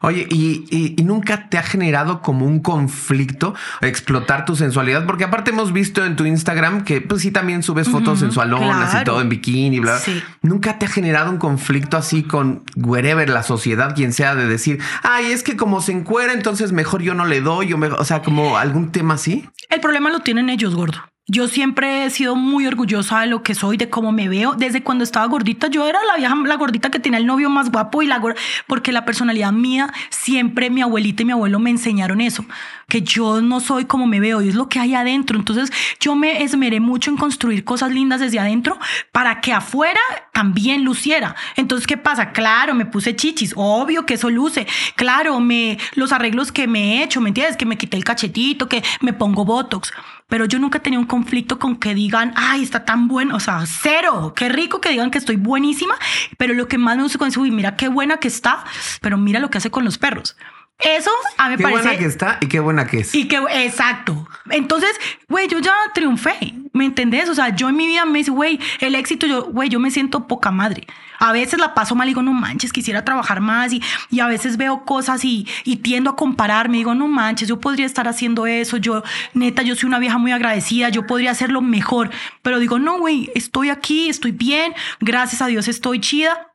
Speaker 2: Oye, ¿y, y, y nunca te ha generado como un conflicto explotar tu sensualidad? Porque aparte hemos visto en tu Instagram que pues sí también subes fotos
Speaker 1: Ujú,
Speaker 2: sensualonas y todo en bikini, bla, bla.
Speaker 1: Sí.
Speaker 2: ¿Nunca te ha generado un conflicto así con wherever, la sociedad, quien sea, de decir, ay, es que como se encuera, entonces mejor yo no le doy, o, me- o sea, como algún tema así?
Speaker 1: El problema lo tienen ellos, gordo. Yo siempre he sido muy orgullosa de lo que soy, de cómo me veo. Desde cuando estaba gordita, yo era la vieja, la gordita que tenía el novio más guapo y la porque la personalidad mía, siempre mi abuelita y mi abuelo me enseñaron eso, que yo no soy como me veo, y es lo que hay adentro. Entonces, yo me esmeré mucho en construir cosas lindas desde adentro para que afuera también luciera. Entonces, ¿qué pasa? Claro, me puse chichis, obvio que eso luce. Claro, me los arreglos que me he hecho, ¿me entiendes? Que me quité el cachetito, que me pongo botox. Pero yo nunca tenido un conflicto con que digan, ay, está tan bueno. O sea, cero. Qué rico que digan que estoy buenísima. Pero lo que más me gusta con eso, uy, mira qué buena que está, pero mira lo que hace con los perros. Eso a mí me
Speaker 2: Qué
Speaker 1: parece.
Speaker 2: buena que está y qué buena que es.
Speaker 1: Y que, exacto. Entonces, güey, yo ya triunfé, ¿me entendés? O sea, yo en mi vida me dice, güey, el éxito, yo, güey, yo me siento poca madre. A veces la paso mal y digo, no manches, quisiera trabajar más. Y, y a veces veo cosas y, y tiendo a compararme. Digo, no manches, yo podría estar haciendo eso. Yo, neta, yo soy una vieja muy agradecida. Yo podría hacerlo mejor. Pero digo, no, güey, estoy aquí, estoy bien. Gracias a Dios estoy chida.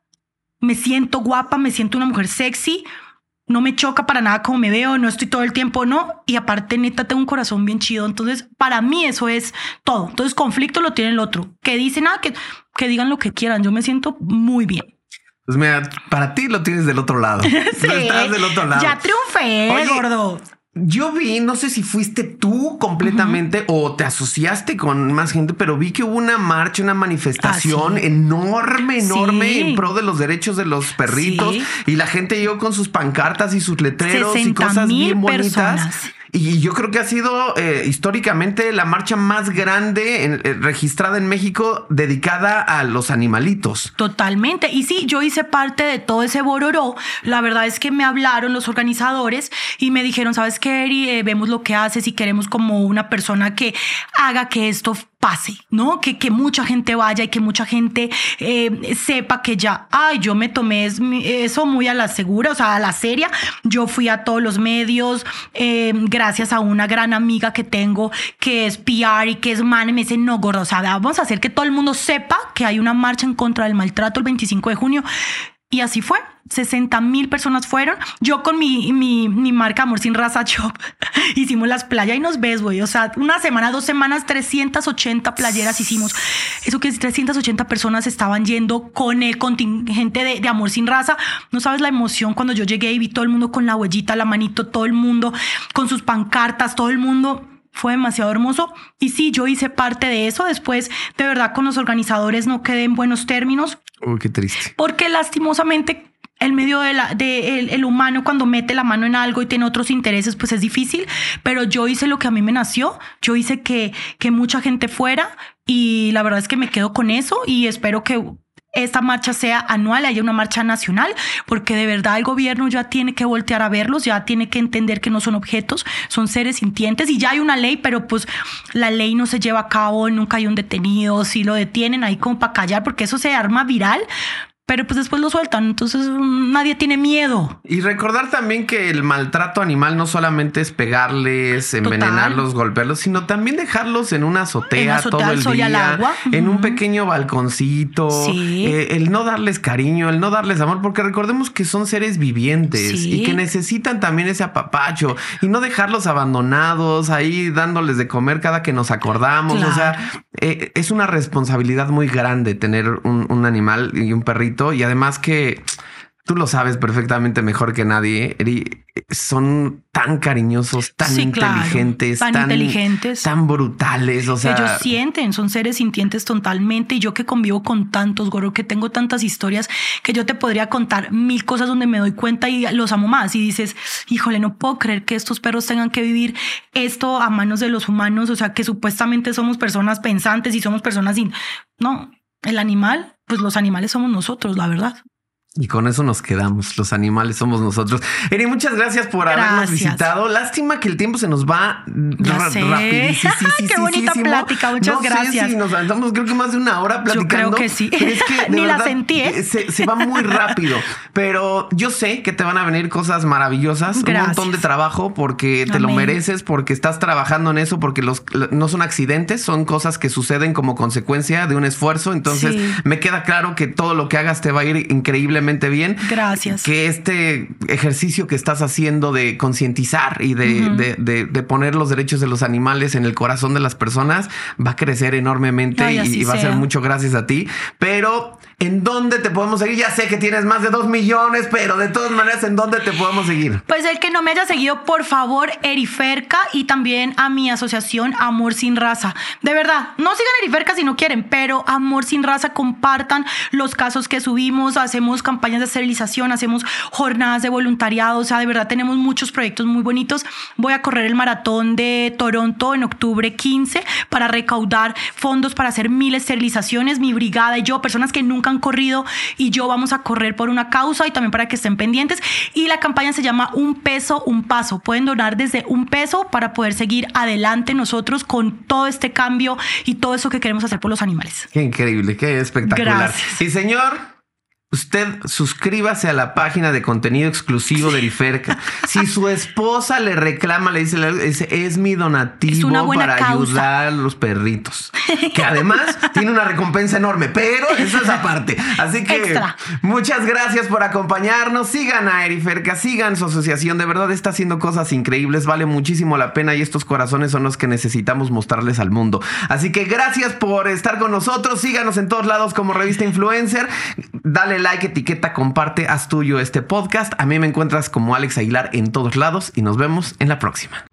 Speaker 1: Me siento guapa, me siento una mujer sexy no me choca para nada como me veo, no estoy todo el tiempo, no. Y aparte, neta, tengo un corazón bien chido. Entonces, para mí eso es todo. Entonces, conflicto lo tiene el otro. Que dicen, ah, que, que digan lo que quieran. Yo me siento muy bien.
Speaker 2: Pues mira, para ti lo tienes del otro lado. Estás del otro lado.
Speaker 1: Ya triunfé,
Speaker 2: Oye,
Speaker 1: gordo.
Speaker 2: Yo vi, no sé si fuiste tú completamente o te asociaste con más gente, pero vi que hubo una marcha, una manifestación
Speaker 1: Ah, sí.
Speaker 2: enorme, enorme
Speaker 1: Sí.
Speaker 2: en pro de los derechos de los perritos
Speaker 1: Sí.
Speaker 2: y la gente llegó con sus pancartas y sus letreros y
Speaker 1: 60
Speaker 2: cosas bien bonitas.
Speaker 1: personas.
Speaker 2: Y yo creo que ha sido eh, históricamente la marcha más grande en- eh, registrada en México dedicada a los animalitos.
Speaker 1: Totalmente. Y sí, yo hice parte de todo ese bororó. La verdad es que me hablaron los organizadores y me dijeron, ¿sabes qué, Eri? Eh, vemos lo que haces y queremos como una persona que haga que esto pase, ¿no? Que, que mucha gente vaya y que mucha gente eh, sepa que ya, ay, yo me tomé es- eso muy a la segura, o sea, a la seria. Yo fui a todos los medios, eh, gracias a una gran amiga que tengo que es PR y que es man, me dice, no, gordo, vamos a hacer que todo el mundo sepa que hay una marcha en contra del maltrato el 25 de junio. Y así fue. 60 mil personas fueron. Yo con mi, mi, marca Amor Sin Raza Shop hicimos las playas y nos ves, güey. O sea, una semana, dos semanas, 380 playeras hicimos. Eso que es 380 personas estaban yendo con el contingente de, de Amor Sin Raza. No sabes la emoción cuando yo llegué y vi todo el mundo con la huellita, la manito, todo el mundo con sus pancartas, todo el mundo fue demasiado hermoso. Y sí, yo hice parte de eso. Después, de verdad, con los organizadores no quedé en buenos términos.
Speaker 2: Uy, qué triste.
Speaker 1: Porque lastimosamente el medio de la, de el, el humano cuando mete la mano en algo y tiene otros intereses, pues es difícil. Pero yo hice lo que a mí me nació. Yo hice que, que mucha gente fuera y la verdad es que me quedo con eso y espero que esta marcha sea anual, haya una marcha nacional, porque de verdad el gobierno ya tiene que voltear a verlos, ya tiene que entender que no son objetos, son seres sintientes y ya hay una ley, pero pues la ley no se lleva a cabo, nunca hay un detenido, si lo detienen ahí como para callar, porque eso se arma viral, pero pues después lo sueltan, entonces mm, nadie tiene miedo.
Speaker 2: Y recordar también que el maltrato animal no solamente es pegarles, envenenarlos, golpearlos, sino también dejarlos en una azotea, todo el día, en un pequeño balconcito, eh, el no darles cariño, el no darles amor, porque recordemos que son seres vivientes y que necesitan también ese apapacho y no dejarlos abandonados ahí dándoles de comer cada que nos acordamos. O sea, eh, es una responsabilidad muy grande tener un, un animal y un perrito y además que tú lo sabes perfectamente mejor que nadie, Eri, son tan cariñosos, tan inteligentes,
Speaker 1: tan, inteligentes,
Speaker 2: tan brutales. O sea,
Speaker 1: ellos sienten, son seres sintientes totalmente. Y yo que convivo con tantos, Goro, que tengo tantas historias que yo te podría contar mil cosas donde me doy cuenta y los amo más. Y dices, híjole, no puedo creer que estos perros tengan que vivir esto a manos de los humanos. O sea, que supuestamente somos personas pensantes y somos personas sin. No, el animal pues los animales somos nosotros, la verdad.
Speaker 2: Y con eso nos quedamos. Los animales somos nosotros. Eri, muchas gracias por habernos visitado. Lástima que el tiempo se nos va rapidísimo.
Speaker 1: Qué bonita plática. Muchas gracias.
Speaker 2: Sé nos andamos, creo que más de una hora platicando.
Speaker 1: Yo creo que sí. Ni la sentí. ¿eh?
Speaker 2: Se, va muy rápido. Pero yo sé que te van a venir cosas maravillosas. Un montón de trabajo porque te lo mereces, porque estás trabajando en eso, porque los no son accidentes, son cosas que suceden como consecuencia de un esfuerzo. Entonces me queda claro que todo lo que hagas te va a ir increíblemente bien.
Speaker 1: Gracias.
Speaker 2: Que este ejercicio que estás haciendo de concientizar y de, de, poner los derechos de los animales en el corazón de las personas va a crecer enormemente y, va a ser mucho gracias a ti. Pero ¿En dónde te podemos seguir? Ya sé que tienes más de dos millones, pero de todas maneras, ¿en dónde te podemos seguir?
Speaker 1: Pues el que no me haya seguido, por favor, Eriferca y también a mi asociación Amor Sin Raza. De verdad, no sigan Eriferca si no quieren, pero Amor Sin Raza, compartan los casos que subimos, hacemos campañas de esterilización, hacemos jornadas de voluntariado, o sea, de verdad tenemos muchos proyectos muy bonitos. Voy a correr el maratón de Toronto en octubre 15 para recaudar fondos para hacer mil esterilizaciones. Mi brigada y yo, personas que nunca han corrido y yo vamos a correr por una causa y también para que estén pendientes. Y la campaña se llama Un peso, un paso. Pueden donar desde un peso para poder seguir adelante nosotros con todo este cambio y todo eso que queremos hacer por los animales.
Speaker 2: Qué increíble, qué espectacular.
Speaker 1: Gracias.
Speaker 2: Sí, señor usted suscríbase a la página de contenido exclusivo de Eriferca. Si su esposa le reclama, le dice, es mi donativo para ayudar a los perritos. Que además tiene una recompensa enorme, pero eso es aparte. Así que muchas gracias por acompañarnos. Sigan a Eriferca, sigan su asociación. De verdad está haciendo cosas increíbles, vale muchísimo la pena y estos corazones son los que necesitamos mostrarles al mundo. Así que gracias por estar con nosotros. Síganos en todos lados como Revista Influencer. Dale like, etiqueta, comparte, haz tuyo este podcast. A mí me encuentras como Alex Aguilar en todos lados y nos vemos en la próxima.